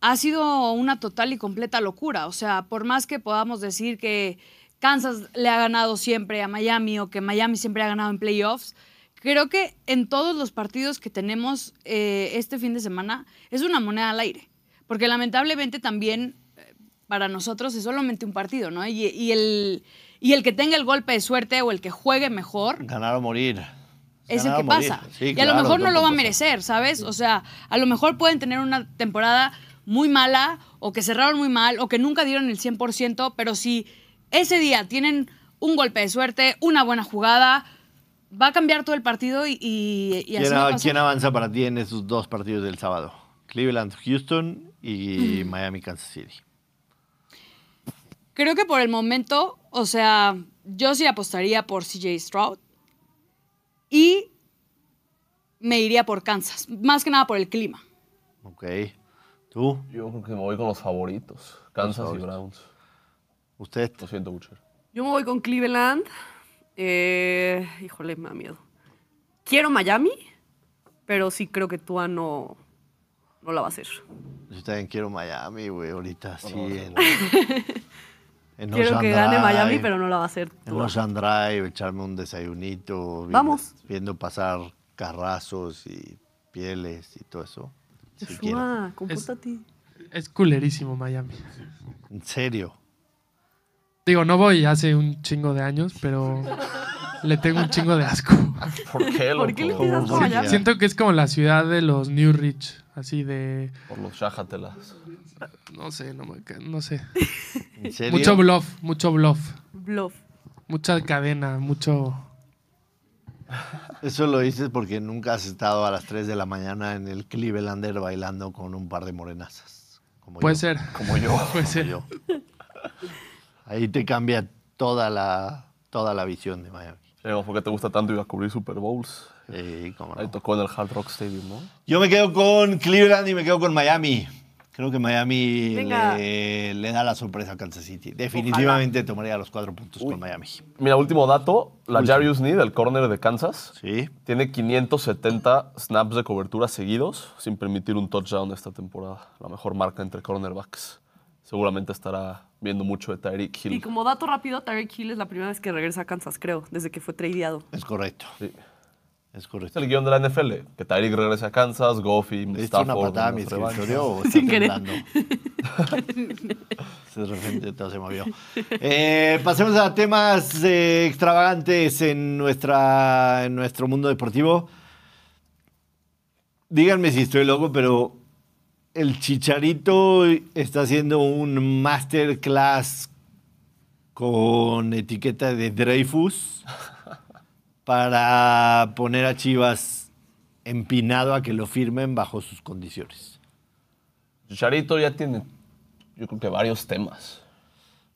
ha sido una total y completa locura. O sea, por más que podamos decir que Kansas le ha ganado siempre a Miami o que Miami siempre ha ganado en playoffs, creo que en todos los partidos que tenemos eh, este fin de semana es una moneda al aire. Porque lamentablemente también eh, para nosotros es solamente un partido, ¿no? Y, y el, y el que tenga el golpe de suerte o el que juegue mejor Ganar o morir. es el que pasa. Sí, y a claro, lo mejor no lo va a merecer, ¿sabes? O sea, a lo mejor pueden tener una temporada muy mala o que cerraron muy mal o que nunca dieron el 100%, pero si ese día tienen un golpe de suerte, una buena jugada, va a cambiar todo el partido y, y, y así ¿Quién, va a a- pasar. quién avanza para ti en esos dos partidos del sábado? Cleveland, Houston y Mm. Miami, Kansas City. Creo que por el momento, o sea, yo sí apostaría por CJ Stroud y me iría por Kansas, más que nada por el clima. Ok. ¿Tú? Yo creo que me voy con los favoritos. Kansas y favoritos. Browns. ¿Usted? Lo siento mucho. Yo me voy con Cleveland. Eh, híjole, me da miedo. Quiero Miami, pero sí creo que Tua no, no la va a hacer. Yo también quiero Miami, güey, ahorita sí. En, en Quiero Ocean que gane Drive, Miami, pero no la va a hacer En Tua. Ocean Drive, echarme un desayunito. viendo- Vamos. Viendo pasar carrazos y pieles y todo eso. Quiero. Joshua, compórtate. Es culerísimo Miami. En serio. Digo, no voy hace un chingo de años, pero le tengo un chingo de asco. ¿Por qué, loco? ¿Por qué le tienes asco. Siento que es como la ciudad de los New Rich, así de... Por los Shahatelas. No sé, no, me no sé. ¿En serio? Mucho bluff, mucho bluff. Bluff. Mucha cadena, mucho... Eso lo dices porque nunca has estado a las 3 de la mañana en el Clevelander bailando con un par de morenazas. Como Puede yo. ser. Como yo. Puede ser. yo. Ahí te cambia toda la, toda la visión de Miami. Por qué te gusta tanto ir a cubrir Super Bowls. Sí, cómo no. Ahí tocó en el Hard Rock Stadium, ¿no? Yo me quedo con Cleveland y me quedo con Miami. Creo que Miami le, le da la sorpresa a Kansas City. Definitivamente tomaría los cuatro puntos con Miami. Mira, último dato. La Jarius Need, el corner de Kansas, Sí. tiene 570 snaps de cobertura seguidos sin permitir un touchdown esta temporada. La mejor marca entre cornerbacks. Seguramente estará viendo mucho de Tyreek Hill. Y como dato rápido, Tyreek Hill es la primera vez que regresa a Kansas, creo, desde que fue tradeado. Es correcto. Sí. Es Es correcto. el guion de la NFL. Que Tyreek regrese a Kansas, Goff y ¿Le Stafford. una patada a mi escritorio Sin querer. de repente todo se movió. Eh, pasemos a temas eh, extravagantes en, nuestra, en nuestro mundo deportivo. Díganme si estoy loco, pero el Chicharito está haciendo un masterclass con etiqueta de Dreyfus para poner a Chivas empinado a que lo firmen bajo sus condiciones. Chicharito ya tiene, yo creo que varios temas.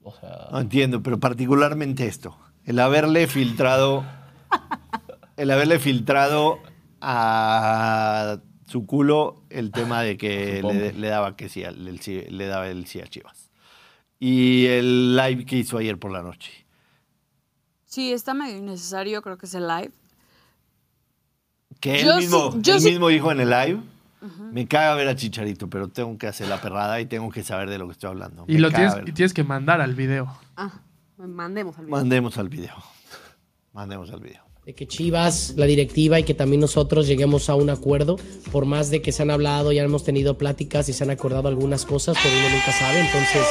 O sea, No entiendo, pero particularmente esto. El haberle filtrado. El haberle filtrado a su culo el tema de que le, le daba que sí, le daba el sí a Chivas. Y el live que hizo ayer por la noche. Sí, está medio innecesario, creo que es el live. Que él Yo mismo, sí- yo él sí- mismo dijo en el live. Me caga ver a Chicharito, pero tengo que hacer la perrada y tengo que saber de lo que estoy hablando. Y Me lo tienes, y tienes que mandar al video. Ah, mandemos al video. Mandemos al video. Mandemos al video. De que Chivas, la directiva y que también nosotros lleguemos a un acuerdo, por más de que se han hablado, ya hemos tenido pláticas y se han acordado algunas cosas, pero uno nunca sabe, entonces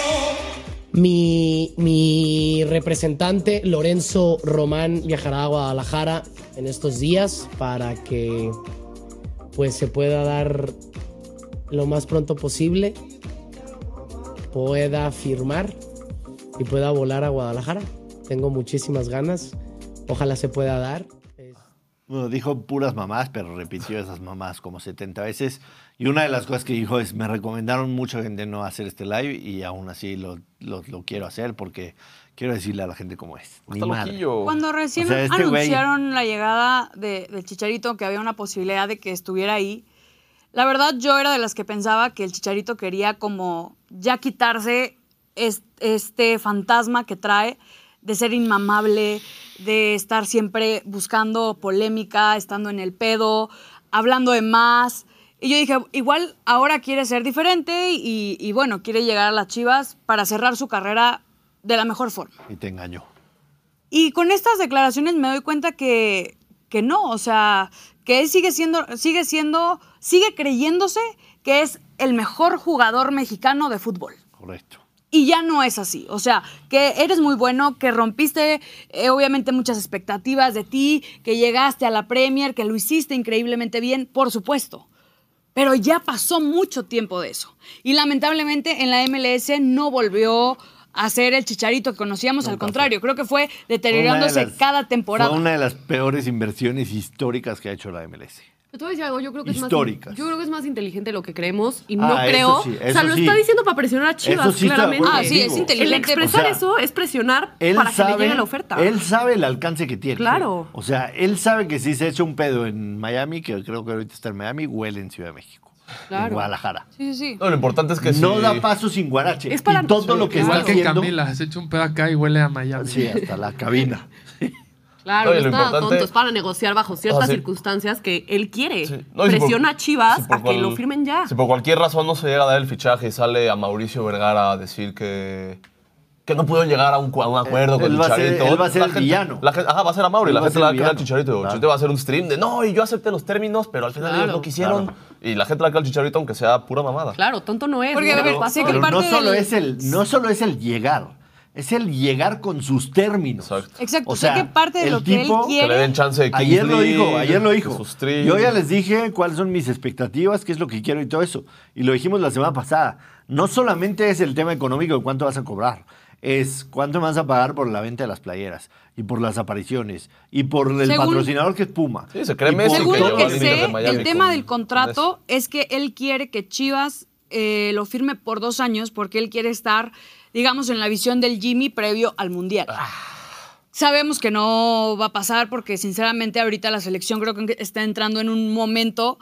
mi, mi representante Lorenzo Román viajará a Guadalajara en estos días para que pues se pueda dar lo más pronto posible, pueda firmar y pueda volar a Guadalajara. Tengo muchísimas ganas. Ojalá se pueda dar. Bueno, dijo puras mamás, pero repitió esas mamás como 70 veces. Y una de las cosas que dijo es, me recomendaron mucha gente no hacer este live y aún así lo, lo- lo quiero hacer porque quiero decirle a la gente cómo es. Ni madre. loquillo. Cuando recién O sea, este güey- anunciaron la llegada de, del Chicharito, que había una posibilidad de que estuviera ahí, la verdad yo era de las que pensaba que el Chicharito quería como ya quitarse es- este fantasma que trae de ser inmamable, de estar siempre buscando polémica, estando en el pedo, hablando de más. Y yo dije, igual ahora quiere ser diferente y, y bueno, quiere llegar a las Chivas para cerrar su carrera de la mejor forma. Y te engañó. Y con estas declaraciones me doy cuenta que, que no, o sea, que él sigue siendo, sigue siendo, sigue creyéndose que es el mejor jugador mexicano de fútbol. Correcto. Y ya no es así. O sea, que eres muy bueno, que rompiste eh, obviamente muchas expectativas de ti, que llegaste a la Premier, que lo hiciste increíblemente bien, por supuesto. Pero ya pasó mucho tiempo de eso. Y lamentablemente en la MLS no volvió a ser el chicharito que conocíamos, al contrario, creo que fue deteriorándose de las- cada temporada. Fue una de las peores inversiones históricas que ha hecho la MLS. Pero te voy a decir algo, yo creo que Históricas. es más yo creo que es más inteligente de lo que creemos y no Ah, eso creo, o sea, lo sí. está diciendo para presionar a Chivas, Eso sí claramente. Ah, sí, es contigo. El inteligente. expresar O sea, eso es presionar Él para que le llegue la oferta. Él sabe el alcance que tiene. Claro. O sea, él sabe que si se echa un pedo en Miami, que creo que ahorita está en Miami, huele en Ciudad de México. Claro. En Guadalajara. Sí, sí, sí. No, lo importante es que No sí- da paso sin guarache. Es para- y todo Sí, lo que claro. está Igual que haciendo. Camila, se echa un pedo acá y huele a Miami. Sí, hasta la cabina. Claro, no está importante- tonto, es para negociar bajo ciertas Ah, sí. circunstancias que él quiere. Sí. No, y si por- Presiona a Chivas si a que cual- lo firmen ya. Si por cualquier razón no se llega a dar el fichaje y sale a Mauricio Vergara a decir que, que no pudo llegar a un, a un acuerdo Él con va a ser- Chicharito. él va a ser la el gente- villano. la gente- ajá, va a ser a Mauri. Él La gente le va el a quedar al. Chicharito. Claro. Chicharito va a hacer un stream de no, y yo acepté los términos, pero al final ellos Claro. no quisieron. Claro. Y la gente le va a quedar al Chicharito aunque sea pura mamada. Claro, tonto no es. Porque, no que Pero parte no solo, del- es el, no solo es el llegar, es el llegar con sus términos. Exacto. Exacto, O sea, sé que parte de el lo que él tipo- Que le den quiere. chance de Ayer lo dijo, ayer lo dijo. Yo ya les dije cuáles son mis expectativas, qué es lo que quiero y todo eso. Y lo dijimos la semana pasada. No solamente es el tema económico de cuánto vas a cobrar, es cuánto me vas a pagar por la venta de las playeras y por las apariciones y por el Según- patrocinador que es Puma. Sí, se cree Messi Según que lo que sé, el tema con- del contrato es que él quiere que Chivas eh, lo firme por dos años porque él quiere estar, digamos, en la visión del Jimmy previo al Mundial. Sabemos que no va a pasar porque sinceramente ahorita la selección creo que está entrando en un momento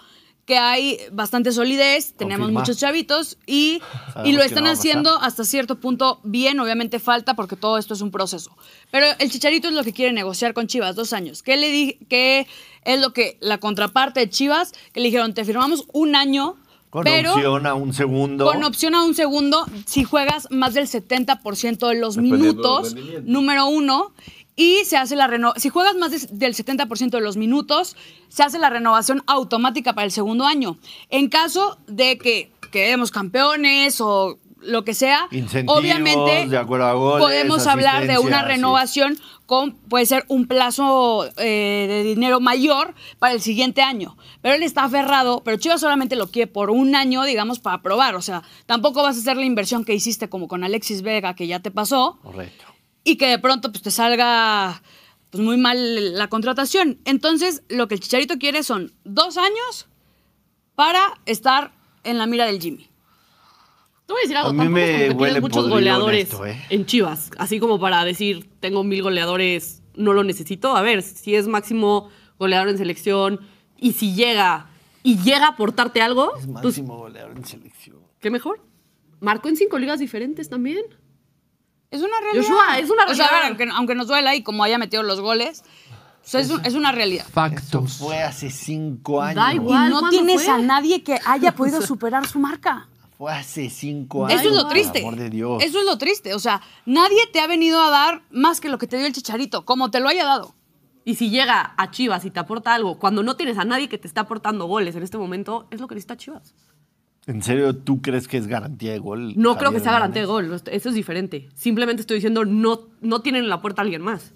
que hay bastante solidez, tenemos Confirma. muchos chavitos y, y lo están no haciendo hasta cierto punto bien, obviamente falta porque todo esto es un proceso. Pero el Chicharito es lo que quiere negociar con Chivas, dos años. ¿Qué, le di qué es lo que la contraparte de Chivas? Que le dijeron, te firmamos un año, Con pero opción a un segundo. con opción a un segundo si juegas más del 70% de los minutos, número uno, y se hace la renovación. Si juegas más de- del 70% de los minutos, se hace la renovación automática para el segundo año. En caso de que quedemos campeones o lo que sea, Incentivos, obviamente de goles, podemos hablar de una sí. Con, puede ser un plazo eh, de dinero mayor para el siguiente año. Pero él está aferrado, pero Chivas solamente lo quiere por un año, digamos, para probar. O sea, tampoco vas a hacer la inversión que hiciste como con Alexis Vega, que ya te pasó, Correcto. y que de pronto pues, te salga pues, muy mal la contratación. Entonces, lo que el Chicharito quiere son dos años para estar en la mira del Jimmy. Te voy a decir algo, A mí me es como que huele muchos goleadores esto, ¿eh? en Chivas. Así como para decir, tengo mil goleadores, no lo necesito. A ver, si es máximo goleador en selección y si llega y llega a aportarte algo, Es pues máximo goleador en selección. qué mejor. Marcó en cinco ligas diferentes también. Es una realidad. Joshua, es una O sea, a ver, realidad. aunque, aunque nos duela y como haya metido los goles, o sea, es, un- es una realidad. Eso Factos. fue hace cinco años. Da Y igual. no ¿cuándo tienes fue? a nadie que haya podido superar su marca. Fue hace cinco años. Eso es lo por triste. amor de Dios. Eso es lo triste. O sea, nadie te ha venido a dar más que lo que te dio el chicharito, como te lo haya dado. Y si llega a Chivas y te aporta algo, cuando no tienes a nadie que te está aportando goles en este momento, es lo que necesita Chivas. ¿En serio tú crees que es garantía de gol? No creo que sea garantía de gol. Eso es diferente. Simplemente estoy diciendo, no, no tienen en la puerta a alguien más.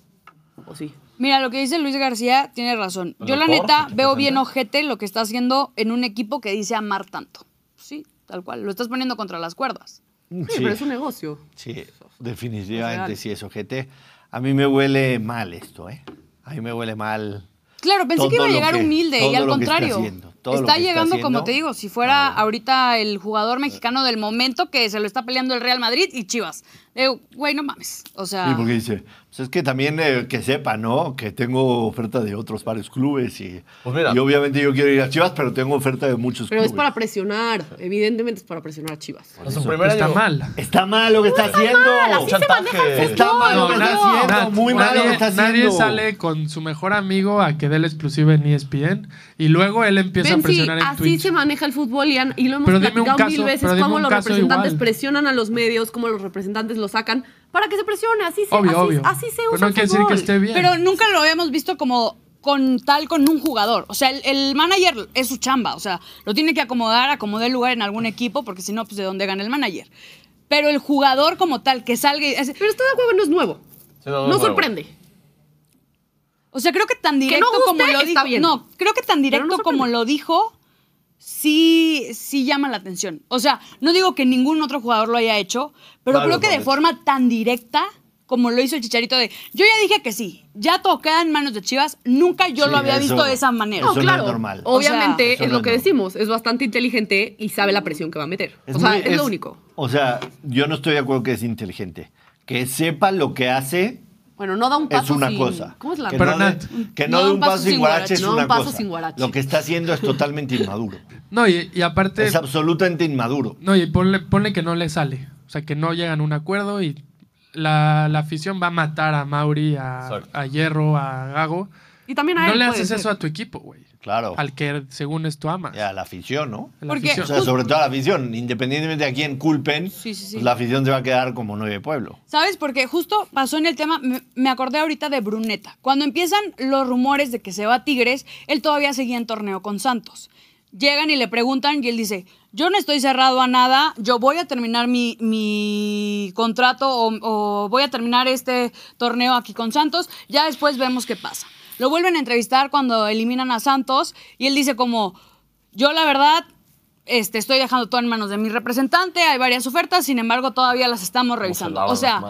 ¿O sí? Mira, lo que dice Luis García tiene razón. ¿El Yo la neta ¿Qué veo bien ojete lo que está haciendo en un equipo que dice amar tanto. Tal cual. Lo estás poniendo contra las cuerdas. Sí, Sí, pero es un negocio. sí, definitivamente Es sí es ojete. A mí me huele mal esto, ¿eh? A mí me huele mal. Claro, pensé que iba a llegar que- humilde y al lo está lo llegando, como te digo, si fuera ahorita el jugador mexicano del momento que se lo está peleando el Real Madrid y Chivas. Digo, güey, no mames. O sea, Sí, porque dice, pues es que también eh, que sepa, ¿no? Que tengo oferta de otros varios clubes y, Pues mira. y obviamente yo quiero ir a Chivas, pero tengo oferta de muchos Pero es clubes. para presionar. Evidentemente es para presionar a Chivas. En su primer Está año. mal. Está mal lo que está haciendo. así chantaje. maneja el Está mal lo No, que está haciendo. na- muy mal lo nadie, que está haciendo. nadie sale con su mejor amigo a que dé la exclusiva en ESPN y luego él empieza a en así Twitch. se maneja el fútbol y, han- y lo hemos Pero platicado mil veces, pero cómo los representantes igual. presionan a los medios, cómo los representantes lo sacan, para que se presione. Así se, Obvio, así, obvio. así se Pero usa no el quiere decir fútbol. que esté bien. pero nunca lo habíamos visto como con tal con un jugador. O sea, el, el manager es su chamba. O sea, lo tiene que acomodar, acomodar el lugar en algún equipo, porque si no, pues de dónde gana el manager. Pero el jugador como tal, que salga y... hace- Pero esto de acuerdo no es nuevo. Sí, no, no no nuevo. O sea, creo que tan directo no guste, como lo está dijo. bien. No, creo que tan directo no como lo dijo, sí, sí llama la atención. O sea, no digo que ningún otro jugador lo haya hecho, pero creo que de forma tan directa como lo hizo el Chicharito de, yo ya dije que sí, ya queda en manos de Chivas, nunca yo Sí, lo había eso- visto de esa manera. Eso No, no claro. es normal. Obviamente O sea, eso es lo es que decimos. Es bastante inteligente y sabe la presión que va a meter. o sea, muy- es, lo único. O sea, yo no estoy de acuerdo que es inteligente. Que sepa lo que hace Bueno, no da un paso es una sin- cosa. ¿Cómo es la que Pero no, Nat- que no de un paso sin guarache es No, un una paso cosa. sin guarache. Lo que está haciendo es totalmente inmaduro. No, y, y aparte, Es absolutamente inmaduro. no, y ponle, ponle que no le sale. O sea, que no llegan a un acuerdo y la, la afición va a matar a Mauri, a, Hierro, a Gago. Y también a No él le puede haces ser. eso a tu equipo, güey. Claro. Al que según esto amas. Y a la afición, ¿no? A la Porque- afición. O sea, sobre todo a la afición. Independientemente de a quién culpen, Sí, sí, sí. pues la afición se va a quedar como nueve pueblo. ¿Sabes? Porque justo pasó en el tema, me, me acordé ahorita de Bruneta. Cuando empiezan los rumores de que se va a Tigres, él todavía seguía en torneo con Santos. Llegan y le preguntan y él dice, yo no estoy cerrado a nada, yo voy a terminar mi, mi contrato o, o voy a terminar este torneo aquí con Santos, ya después vemos qué pasa. Lo vuelven a entrevistar cuando eliminan a Santos y él dice como, yo la verdad este, estoy dejando todo en manos de mi representante, hay varias ofertas, sin embargo todavía las estamos revisando. O sea,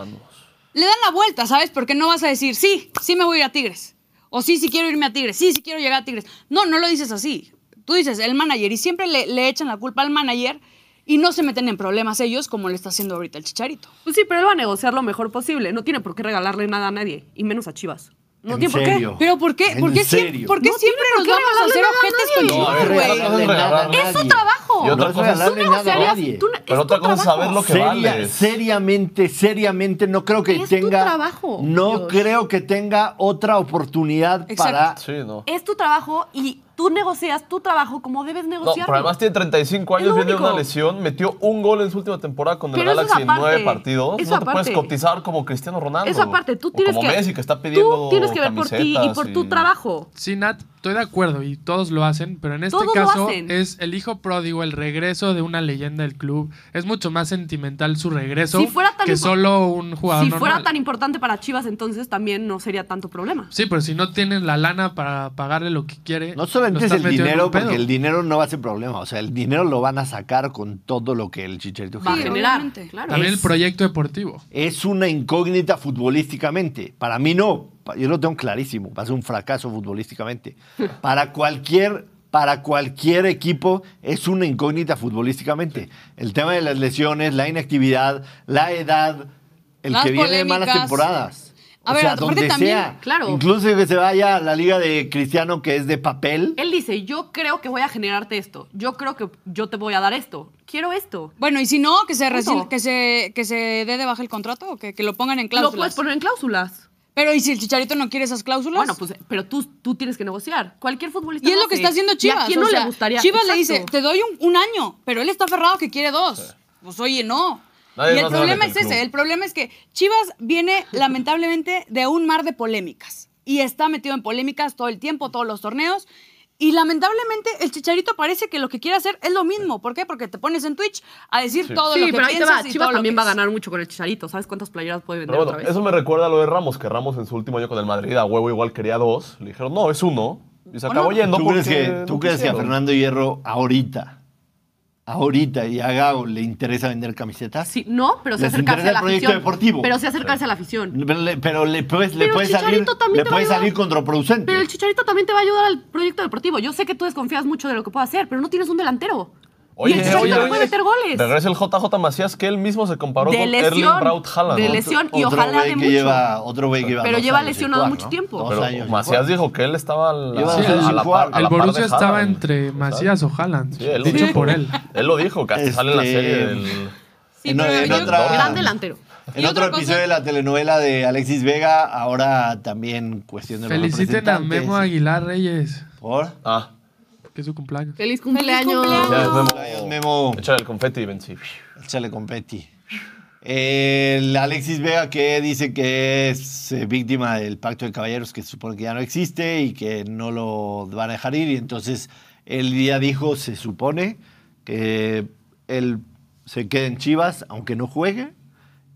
le dan la vuelta, ¿sabes? Porque no vas a decir, sí, sí me voy a ir a Tigres. O sí, sí quiero irme a Tigres. Sí, sí quiero llegar a Tigres. No, no lo dices así. Tú dices el manager y siempre le, le echan la culpa al manager y no se meten en problemas ellos como le está haciendo ahorita el Chicharito. Pues sí, pero él va a negociar lo mejor posible. No tiene por qué regalarle nada a nadie, y menos a Chivas. No ¿En tiene por serio? qué. Pero ¿por qué? ¿En ¿Por qué, siempre, serio? por qué No siempre nos vamos a hacer a con. No, ver, güey? Es su trabajo. Y otra No cosa Tú negociarías- nadie. Pero otra cosa es saber lo que Seria- vales. seriamente, seriamente, no creo que Es tu tenga. trabajo, no creo que tenga otra oportunidad Exacto. para. Sí, no. Es tu trabajo y tú negocias tu trabajo como debes No, negociarlo. pero además tiene 35 Es años, viene de una lesión, metió un gol en su última temporada con el Pero Galaxy en nueve partidos. Eso no te puedes cotizar como Cristiano Ronaldo. Eso aparte, tú O tienes como que. Messi que está pidiendo Tú tienes que ver por ti y por tu trabajo. Sí, Nat, estoy de acuerdo y todos lo hacen, pero en este Todos caso es el hijo pródigo, el regreso de una leyenda del club. Es mucho más sentimental su regreso Si fuera tan que solo un jugador Si normal. fuera tan importante para Chivas, entonces también no sería tanto problema. Sí, pero si no tienen la lana para pagarle lo que quiere. No solamente es el dinero, porque el dinero no va a ser problema. O sea, el dinero lo van a sacar con todo lo que el chicharito Va genera. generar. Claro. También Es- el proyecto deportivo. Es una incógnita futbolísticamente. Para mí no. Yo lo tengo clarísimo. Va a ser un fracaso futbolísticamente. Para cualquier, para cualquier equipo es una incógnita futbolísticamente. El tema de las lesiones, la inactividad, la edad, el Las que viene de malas temporadas. A o ver, sea, aparte donde también, sea. claro. Incluso que se vaya a la liga de Cristiano que es de papel. Él dice, yo creo que voy a generarte esto. Yo creo que yo te voy a dar esto. Quiero esto. Bueno, y si no, que se, que se, que se dé de baja el contrato o que, que lo pongan en Lo cláusulas. puedes poner en cláusulas. Pero ¿y si el Chicharito no quiere esas cláusulas? Bueno, pues, pero tú, tú tienes que negociar. Cualquier futbolista Y es lo que está haciendo ¿Y Chivas. a quién o no sea, le gustaría? Chivas le dice, te doy un, un año, pero él está aferrado que quiere dos. Pues oye, no. Nadie y el problema es el ese, el problema es que Chivas viene lamentablemente de un mar de polémicas y está metido en polémicas todo el tiempo, todos los torneos. Y lamentablemente el Chicharito parece que lo que quiere hacer es lo mismo. ¿Por qué? Porque te pones en Twitch a decir todo Sí, lo que pero ahí te piensas va. y Chivas todo lo también que va a ganar mucho con el Chicharito. ¿Sabes cuántas playeras puede vender otra vez? eso me recuerda a lo de Ramos, que Ramos en su último año con el Madrid a huevo igual quería dos. Le dijeron, no, es uno. Y se acabó yendo ¿Tú crees que, no tú crees que a. Fernando Hierro ahorita, ahorita y a Gago le interesa vender camisetas? Sí, no, pero se ¿Les acercarse a la proyecto afición. deportivo? Pero se acercarse a la afición. Pero le, pero le puedes, le Pero puede el salir, Chicharito también le salir contraproducente. Pero el Chicharito también te va a ayudar al proyecto deportivo. Yo sé que tú desconfías mucho de lo que puede hacer, pero no tienes un delantero. Oye, y el oye, no puede meter goles. Regresa el JJ Macías que él mismo se comparó De con lesión, Erling Braut Haaland. de lesión. y Otro ojalá de que mucho. lleva, otro güey que lleva Pero lleva lesionado jugar, mucho ¿no? tiempo. Dos Pero años Macías jugar. dijo que él estaba a la, Lleva a la par, a El la par de Borussia estaba Haaland, entre ¿sabes? Macías o Haaland. Sí, él dicho dijo. por él. Él lo dijo, que hasta sale en la Este, serie del... Sí, En- pero en yo- otra- Gran delantero. En otro episodio de la telenovela de Alexis Vega, ahora también cuestión de los Feliciten a. Memo Aguilar Reyes, ¿Por? Ah, que es su cumpleaños. Feliz cumpleaños. ya Memo. Cumpleaños, Memo. Échale el confeti y ven, sí. Échale confeti. El Alexis Vega que dice que es eh, víctima del pacto de caballeros que se supone que ya no existe y que no lo van a dejar ir y entonces él ya dijo, se supone que él se quede en Chivas aunque no juegue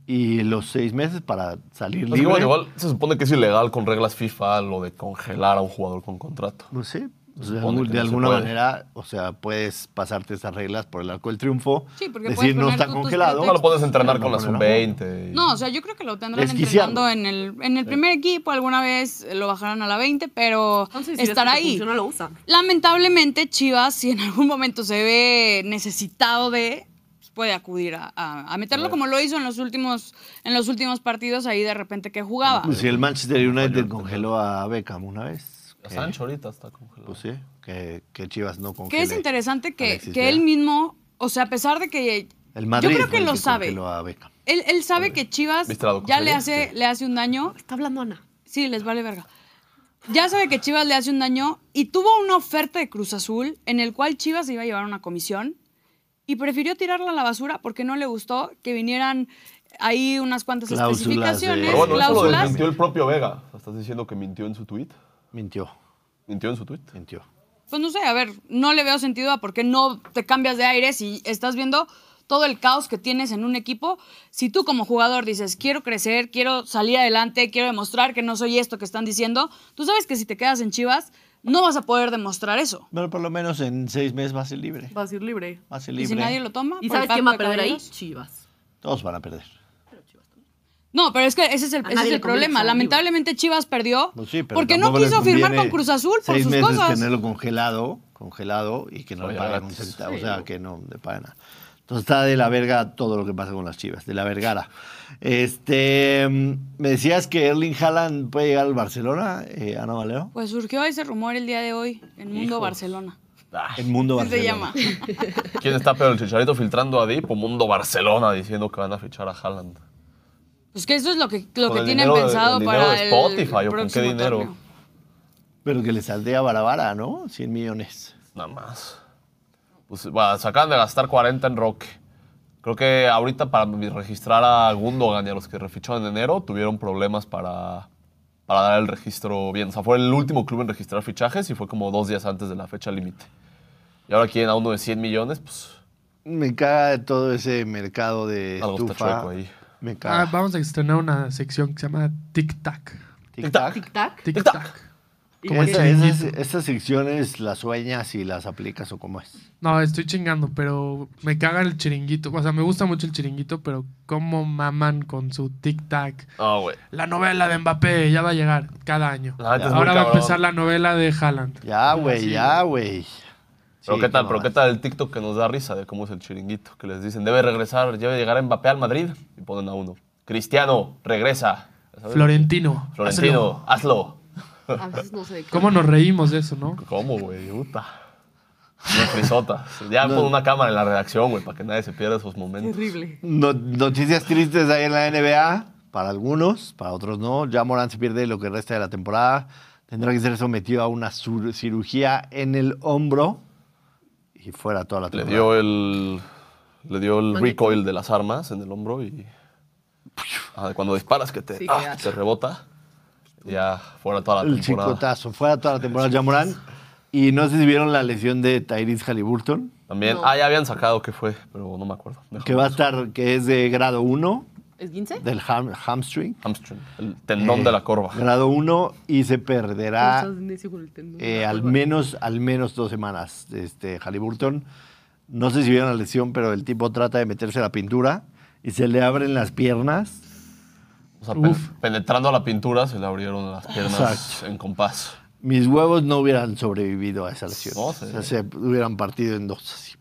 y los seis meses para salir libre. bueno, igual se supone que es ilegal con reglas FIFA lo de congelar a un jugador con contrato. No sé. Supone de no se alguna manera, o sea, puedes pasarte esas reglas por el arco del triunfo. Sí, porque decir no está congelado. No lo puedes entrenar con la no ponerlo a juego. sub-20. y- No, o sea, yo creo que lo tendrán entrenando en el, en el primer equipo. Alguna vez lo bajarán a la 20, pero Entonces, si estará ahí. funciona, lo usa. Lamentablemente, Chivas, si en algún momento se ve necesitado de, pues, puede acudir a, a- a meterlo como lo hizo en los últimos en los últimos partidos ahí de repente que jugaba. Pues si el Manchester United congeló a Beckham una vez. A que- Sancho ahorita está congelado. Pues sí, que, que Chivas no Que congele. es interesante que, que él mismo, o sea, a pesar de que El Madrid yo creo que el lo sabe. a Beckham. Él, él sabe que Chivas ¿Viste la ya le hace, le hace un daño. Está hablando Ana. Sí, les vale verga. Ya sabe que Chivas le hace un daño y tuvo una oferta de Cruz Azul en el cual Chivas iba a llevar una comisión y prefirió tirarla a la basura porque no le gustó que vinieran ahí unas cuantas Cláusulas de- especificaciones, Pero bueno, eso lo cláusulas. desmintió el propio Vega. Estás diciendo que mintió en su tweet. Mintió, Mintió en su tweet. mintió. Pues no sé, a ver, no le veo sentido a por qué no te cambias de aire si estás viendo todo el caos que tienes en un equipo. Si tú como jugador dices, quiero crecer, quiero salir adelante, quiero demostrar que no soy esto que están diciendo, tú sabes que si te quedas en Chivas, no vas a poder demostrar eso. Pero por lo menos en seis meses va a ser libre. Va a ser libre. Va a ser Y libre. si nadie lo toma, ¿Y sabes quién va a de perder ahí? Chivas. Todos van a perder. No, pero es que ese es el, ese es le problema. Lamentablemente Chivas perdió Pues sí, pero porque no le quiso firmar con Cruz Azul por seis sus meses cosas. tenerlo congelado, congelado y que no le Oye, paguen un gratis. centavo, o sea, que no le paguen nada. Entonces está de la verga todo lo que pasa con las chivas, de la vergara. Este, me decías que Erling Haaland puede llegar al Barcelona, eh, Ana Valero. Pues surgió ese rumor el día de hoy en Mundo Hijo. Barcelona. Ah, El mundo Así se Barcelona. llama. ¿Quién está peor, el Chicharito filtrando a Dip o Mundo Barcelona diciendo que van a fichar a Haaland? Pues que eso es lo que, lo que tienen dinero pensado el para de el Spotify, ¿o con qué dinero? torneo. Pero que le saldría barabara, ¿no? 100 millones. Nada más. Pues bueno, se acaban de gastar 40 en Roque. Creo que ahorita para registrar a Gundogan y a los que reficharon en enero tuvieron problemas para, para dar el registro bien. O sea, fue el último club en registrar fichajes y fue como dos días antes de la fecha límite. Y ahora quieren a uno de 100 millones, pues Me caga de todo ese mercado de algo está estufa. chueco ahí. Me Ah, caga. vamos a estrenar una sección que se llama Tic Tac. Tic-tac. Tic-tac. Tic Tac. ¿Y Como el qué? Esa- chiringuito. esas, esas secciones las sueñas y las aplicas o cómo es. No, estoy chingando, pero me caga el chiringuito. O sea, me gusta mucho el chiringuito, pero cómo maman con su Tic Tac. Ah, güey. La novela de Mbappé ya va a llegar cada año. Ahora va a empezar la novela de Haaland. Ya, güey, ya, güey. Pero Sí, qué tal, pero qué tal el TikTok que nos da risa de cómo es el chiringuito, que les dicen, debe regresar, debe llegar Mbappé al Madrid y ponen a uno. Cristiano, regresa. ¿Sabes? Florentino. Florentino, hazlo. A veces no sé de qué. ¿Cómo nos reímos de eso, no? ¿Cómo, güey? Puta. Una frisota. Ya pon una cámara en la redacción, güey, para que nadie se pierda esos momentos. Terrible. No- noticias tristes ahí en la NBA, para algunos, para otros no. Ya Morán se pierde lo que resta de la temporada. Tendrá que ser sometido a una cirugía en el hombro y fuera toda la Le temporada. dio el, le dio el recoil de las armas en el hombro y ah, cuando disparas que te, Sí, ah, que te rebota, ya fuera toda la el temporada. chicotazo, fuera toda la temporada ya Morán. Y no sé si vieron la lesión de Tyrese Halliburton, También, No. ah, ya habían sacado qué fue, pero no me acuerdo. Que va a estar, que es de grado 1 ¿Es 15? del ham- hamstring. Hamstring, el tendón Eh, de la corva. Grado 1 y se perderá eh, al menos al menos dos semanas. Este Halliburton, no sé si vieron la lesión, pero el tipo trata de meterse la pintura y se le abren las piernas. O sea, Uf. penetrando a la pintura se le abrieron las piernas Exacto. en compás. Mis huevos no hubieran sobrevivido a esa lesión. No, O sí. sea, se hubieran partido en dos. así.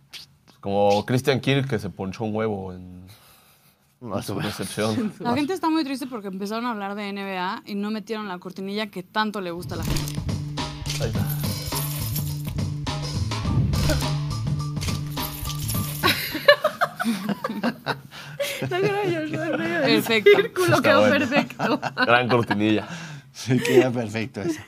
Como Christian Kirk que se ponchó un huevo en, Más su o menos. recepción. La gente está muy triste porque empezaron a hablar de NBA y no metieron la cortinilla que tanto le gusta a la gente. Ahí está. Perfecto. círculo quedó bueno. perfecto. Gran cortinilla. Sí, queda perfecto eso.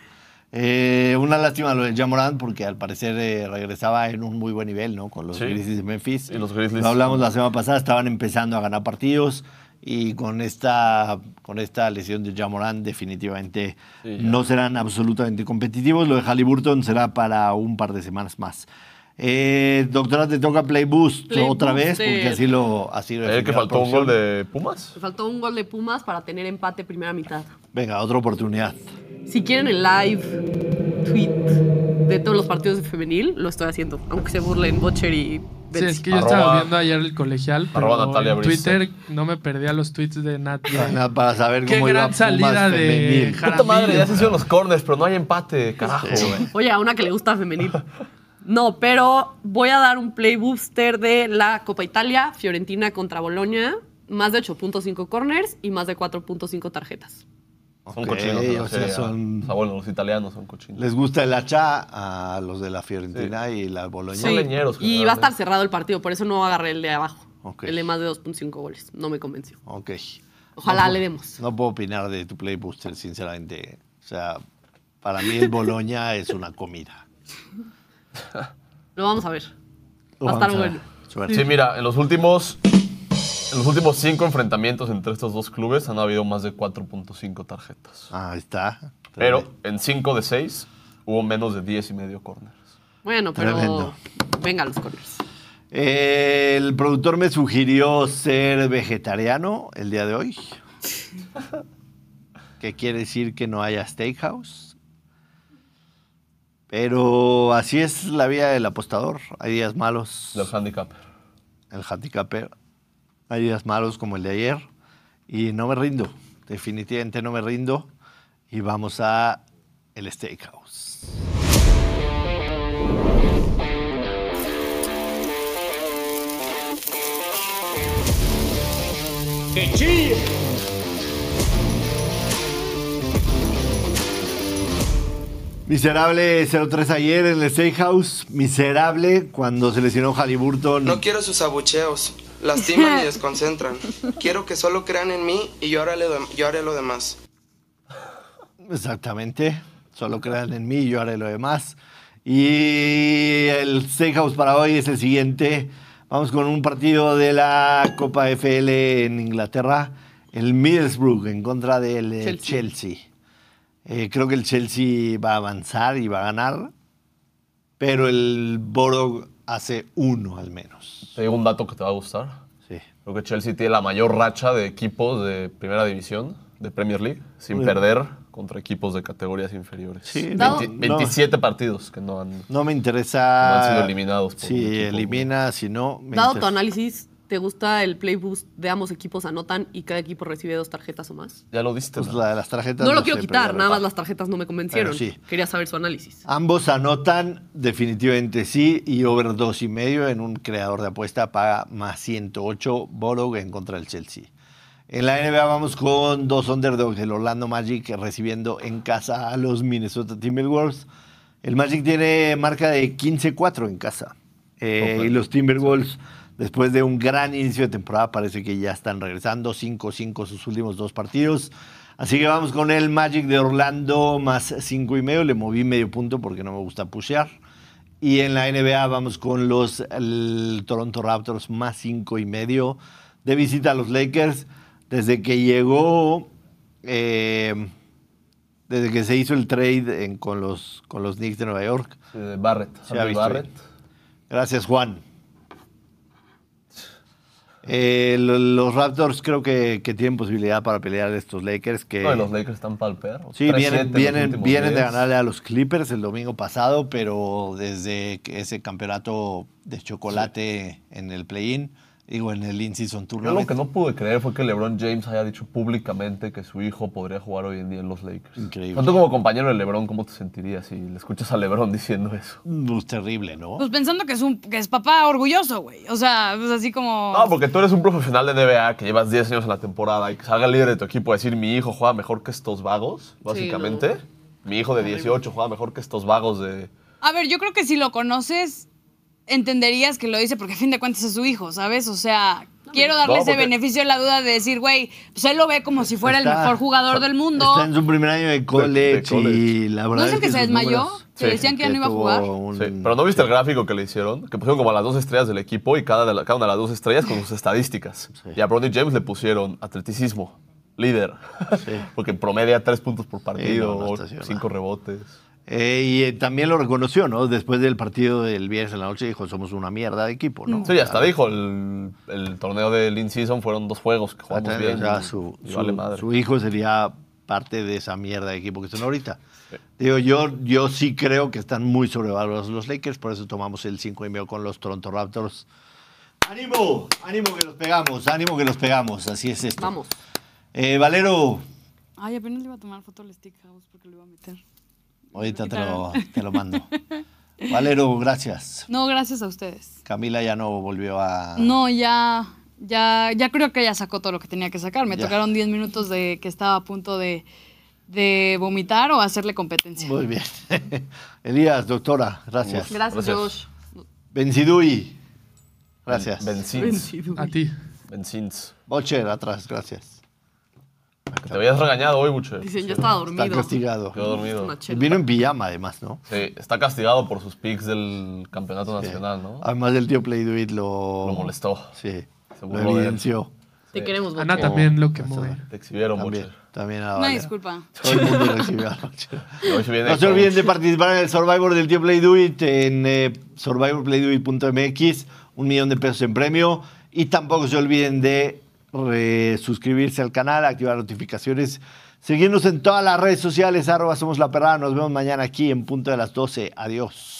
Eh, una lástima lo de Jamorant porque al parecer eh, regresaba en un muy buen nivel, ¿no? Con los Sí. Grizzlies de Memphis. Y los Grizzlies. Lo hablamos la semana pasada, estaban empezando a ganar partidos y con esta, con esta lesión de Jamorant definitivamente Sí, no serán absolutamente competitivos. Lo de Halliburton será para un par de semanas más. Eh, doctora, te toca Play Boost Play otra vez porque así lo así lo ¿El que faltó un gol de Pumas? Faltó un gol de Pumas para tener empate primera mitad. Venga, otra oportunidad. Si quieren el live tweet de todos los partidos de femenil, lo estoy haciendo. Aunque se burlen Butcher y Sí, Betsy. es que yo Arroba- estaba viendo ayer el colegial, pero Natalia en Brice. Twitter no me perdía los tweets de Nat. Nada, Para saber Qué cómo iba gran salida de. Puta madre, ya se hicieron los corners, pero no hay empate, carajo, Sí, güey. Oye, a una que le gusta femenil. No, pero voy a dar un play booster de la Copa Italia, Fiorentina contra Bolonia. Más de 8.5 corners y más de 4.5 tarjetas. Son cochinos. o sea, son- O sea, bueno, los italianos son cochinos. Les gusta el hacha a los de la Fiorentina y la Boloña. Son leñeros. Y va a estar cerrado el partido, por eso no agarré el de abajo. El de más de 2.5 goles. No me convenció. Ok. Ojalá No le demos. No puedo opinar de tu Play Booster, sinceramente. O sea, para mí el Boloña es una comida. Lo vamos a ver. Lo Va a estar bueno. Sí, mira, en los últimos. En los últimos cinco enfrentamientos entre estos dos clubes han habido más de 4.5 tarjetas. Ah, Ahí está. Pero en 5 de 6 hubo menos de 10 y medio corners. Bueno, pero Tremendo. venga los corners. El productor me sugirió ser vegetariano el día de hoy. que quiere decir que no haya steakhouse. Pero así es la vida del apostador. Hay días malos. Del handicap. el handicapper. Hay días malos como el de ayer y no me rindo. Definitivamente no me rindo y vamos a el steakhouse. ¡Que chille! Miserable 0-3 ayer en el Steakhouse. Miserable cuando se lesionó Halliburton. No quiero sus abucheos. Lastiman y desconcentran. Quiero que solo crean en mí y yo haré yo haré lo demás. Exactamente. Solo crean en mí y yo haré lo demás. Y el Steakhouse para hoy es el siguiente. Vamos con un partido de la Copa FL en Inglaterra. El Middlesbrough en contra del eh, Chelsea. Chelsea. Eh, creo que el Chelsea va a avanzar y va a ganar. Pero el Borough hace uno al menos. Te digo un dato que te va a gustar. Sí. Creo que Chelsea tiene la mayor racha de equipos de primera división de Premier League sin Muy perder contra equipos de categorías inferiores. Sí, Dado- 20 no. 27 partidos que no han. No me interesa. No han sido eliminados por equipo. elimina, si no. Dado tu análisis, ¿te gusta el play boost de ambos equipos anotan y cada equipo recibe dos tarjetas o más? Ya lo diste. Pues ¿no? la las tarjetas. No lo quiero quitar, nada más las tarjetas no me convencieron. Pero sí. Quería saber su análisis. Ambos anotan, definitivamente sí, y over dos y medio en un creador de apuesta paga más 108 Borough en contra del Chelsea. En la NBA vamos con dos underdogs, el Orlando Magic recibiendo en casa a los Minnesota Timberwolves. El Magic tiene marca de 15-4 en casa. Eh. Y los Timberwolves, después de un gran inicio de temporada, parece que ya están regresando. 5-5 sus últimos dos partidos. Así que vamos con el Magic de Orlando más 5 y medio. Le moví medio punto porque no me gusta pushear. Y en la NBA vamos con los el Toronto Raptors más 5 y medio de visita a los Lakers. Desde que llegó, eh, desde que se hizo el trade en- con, los, con los Knicks de Nueva York. Sí, de Barrett. Se ha Andrew visto Barrett. Gracias, Juan. Eh, lo- los Raptors creo que, que tienen posibilidad para pelear a estos Lakers. Que, No, los Lakers están para el perro. Sí, 3-7 en vienen, vienen, vienen de 10. ganarle a los Clippers el domingo pasado, pero desde ese campeonato de chocolate en el play-in, digo, en el in-season Yo lo tournament. que no pude creer fue que LeBron James haya dicho públicamente que su hijo podría jugar hoy en día en los Lakers. Increíble. O sea, Tú como compañero de LeBron, ¿cómo te sentirías si le escuchas a LeBron diciendo eso? Pues terrible, ¿no? Pues pensando que es un que es papá orgulloso, güey. O sea, pues así como. No, porque tú eres un profesional de NBA que llevas 10 años en la temporada y que salga el líder de tu equipo a decir mi hijo juega mejor que estos vagos, básicamente. Mi hijo de 18 juega mejor que estos vagos de... A ver, yo creo que si lo conoces, entenderías que lo dice porque a fin de cuentas es su hijo, ¿sabes? O sea, quiero darle No, ese porque- beneficio de la duda de decir, güey, pues él lo ve como si fuera Está- el mejor jugador del mundo. Está en su primer año de college, de college. y la verdad ¿No es el que se desmayó? números- Que decían que ya no iba a jugar. un- Sí, pero ¿no viste el gráfico que le hicieron? Que pusieron como a las dos estrellas del equipo y cada, de la- cada una de las dos estrellas con sus estadísticas. Y a Bronny James le pusieron atleticismo, líder. Sí. Porque promedia tres puntos por partido, cinco rebotes. Eh, y eh, también lo reconoció, ¿no? Después del partido del viernes en la noche dijo, somos una mierda de equipo, ¿no? Sí, hasta dijo, el, el torneo del in-season fueron dos juegos que jugamos bien. sea, y- su, y su- vale madre. su hijo sería parte de esa mierda de equipo que son ahorita. Digo, yo, yo sí creo que están muy sobrevalorados los Lakers, por eso tomamos el 5 y medio con los Toronto Raptors. ¡Ánimo! ¡Ánimo que los pegamos! ¡Ánimo que los pegamos! Así es esto. Vamos. Eh, Valero, Ay, apenas le iba a tomar foto al stick house porque lo iba a meter. Ahorita te lo, te lo mando. Valero, gracias. No, gracias a ustedes. Camila ya no volvió a... No, ya, ya, ya creo que ya sacó todo lo que tenía que sacar. Me Ya. tocaron 10 minutos de que estaba a punto de, de vomitar o hacerle competencia. Muy bien. Elías, doctora, gracias. Gracias, Gracias. Josh. Benzidui, gracias. Benzins. A ti. Benzins. Bocher, atrás, gracias. Te habías regañado hoy, Buche. Dicen, ya estaba dormido. Está castigado. Quedó dormido. Una chela. Vino en pijama, además, ¿no? Sí, está castigado por sus picks del campeonato nacional, ¿no? Además del tío Play Do It lo... Lo molestó. Sí, Se lo burló de él. evidenció. Te queremos mucho. Ana también lo quemó. eh. Te exhibieron, También, Buche. también a Una disculpa. Todo el mundo recibió a Bocher. Hoy se viene No se con- olviden de participar en el Survivor del tío Play Do It en eh, survivorplaydoit.mx, un millón de pesos en premio. Y tampoco se olviden de eh, suscribirse al canal, activar notificaciones, seguirnos en todas las redes sociales, arroba somos la perrada. Nos vemos mañana aquí en punto de las 12. Adiós.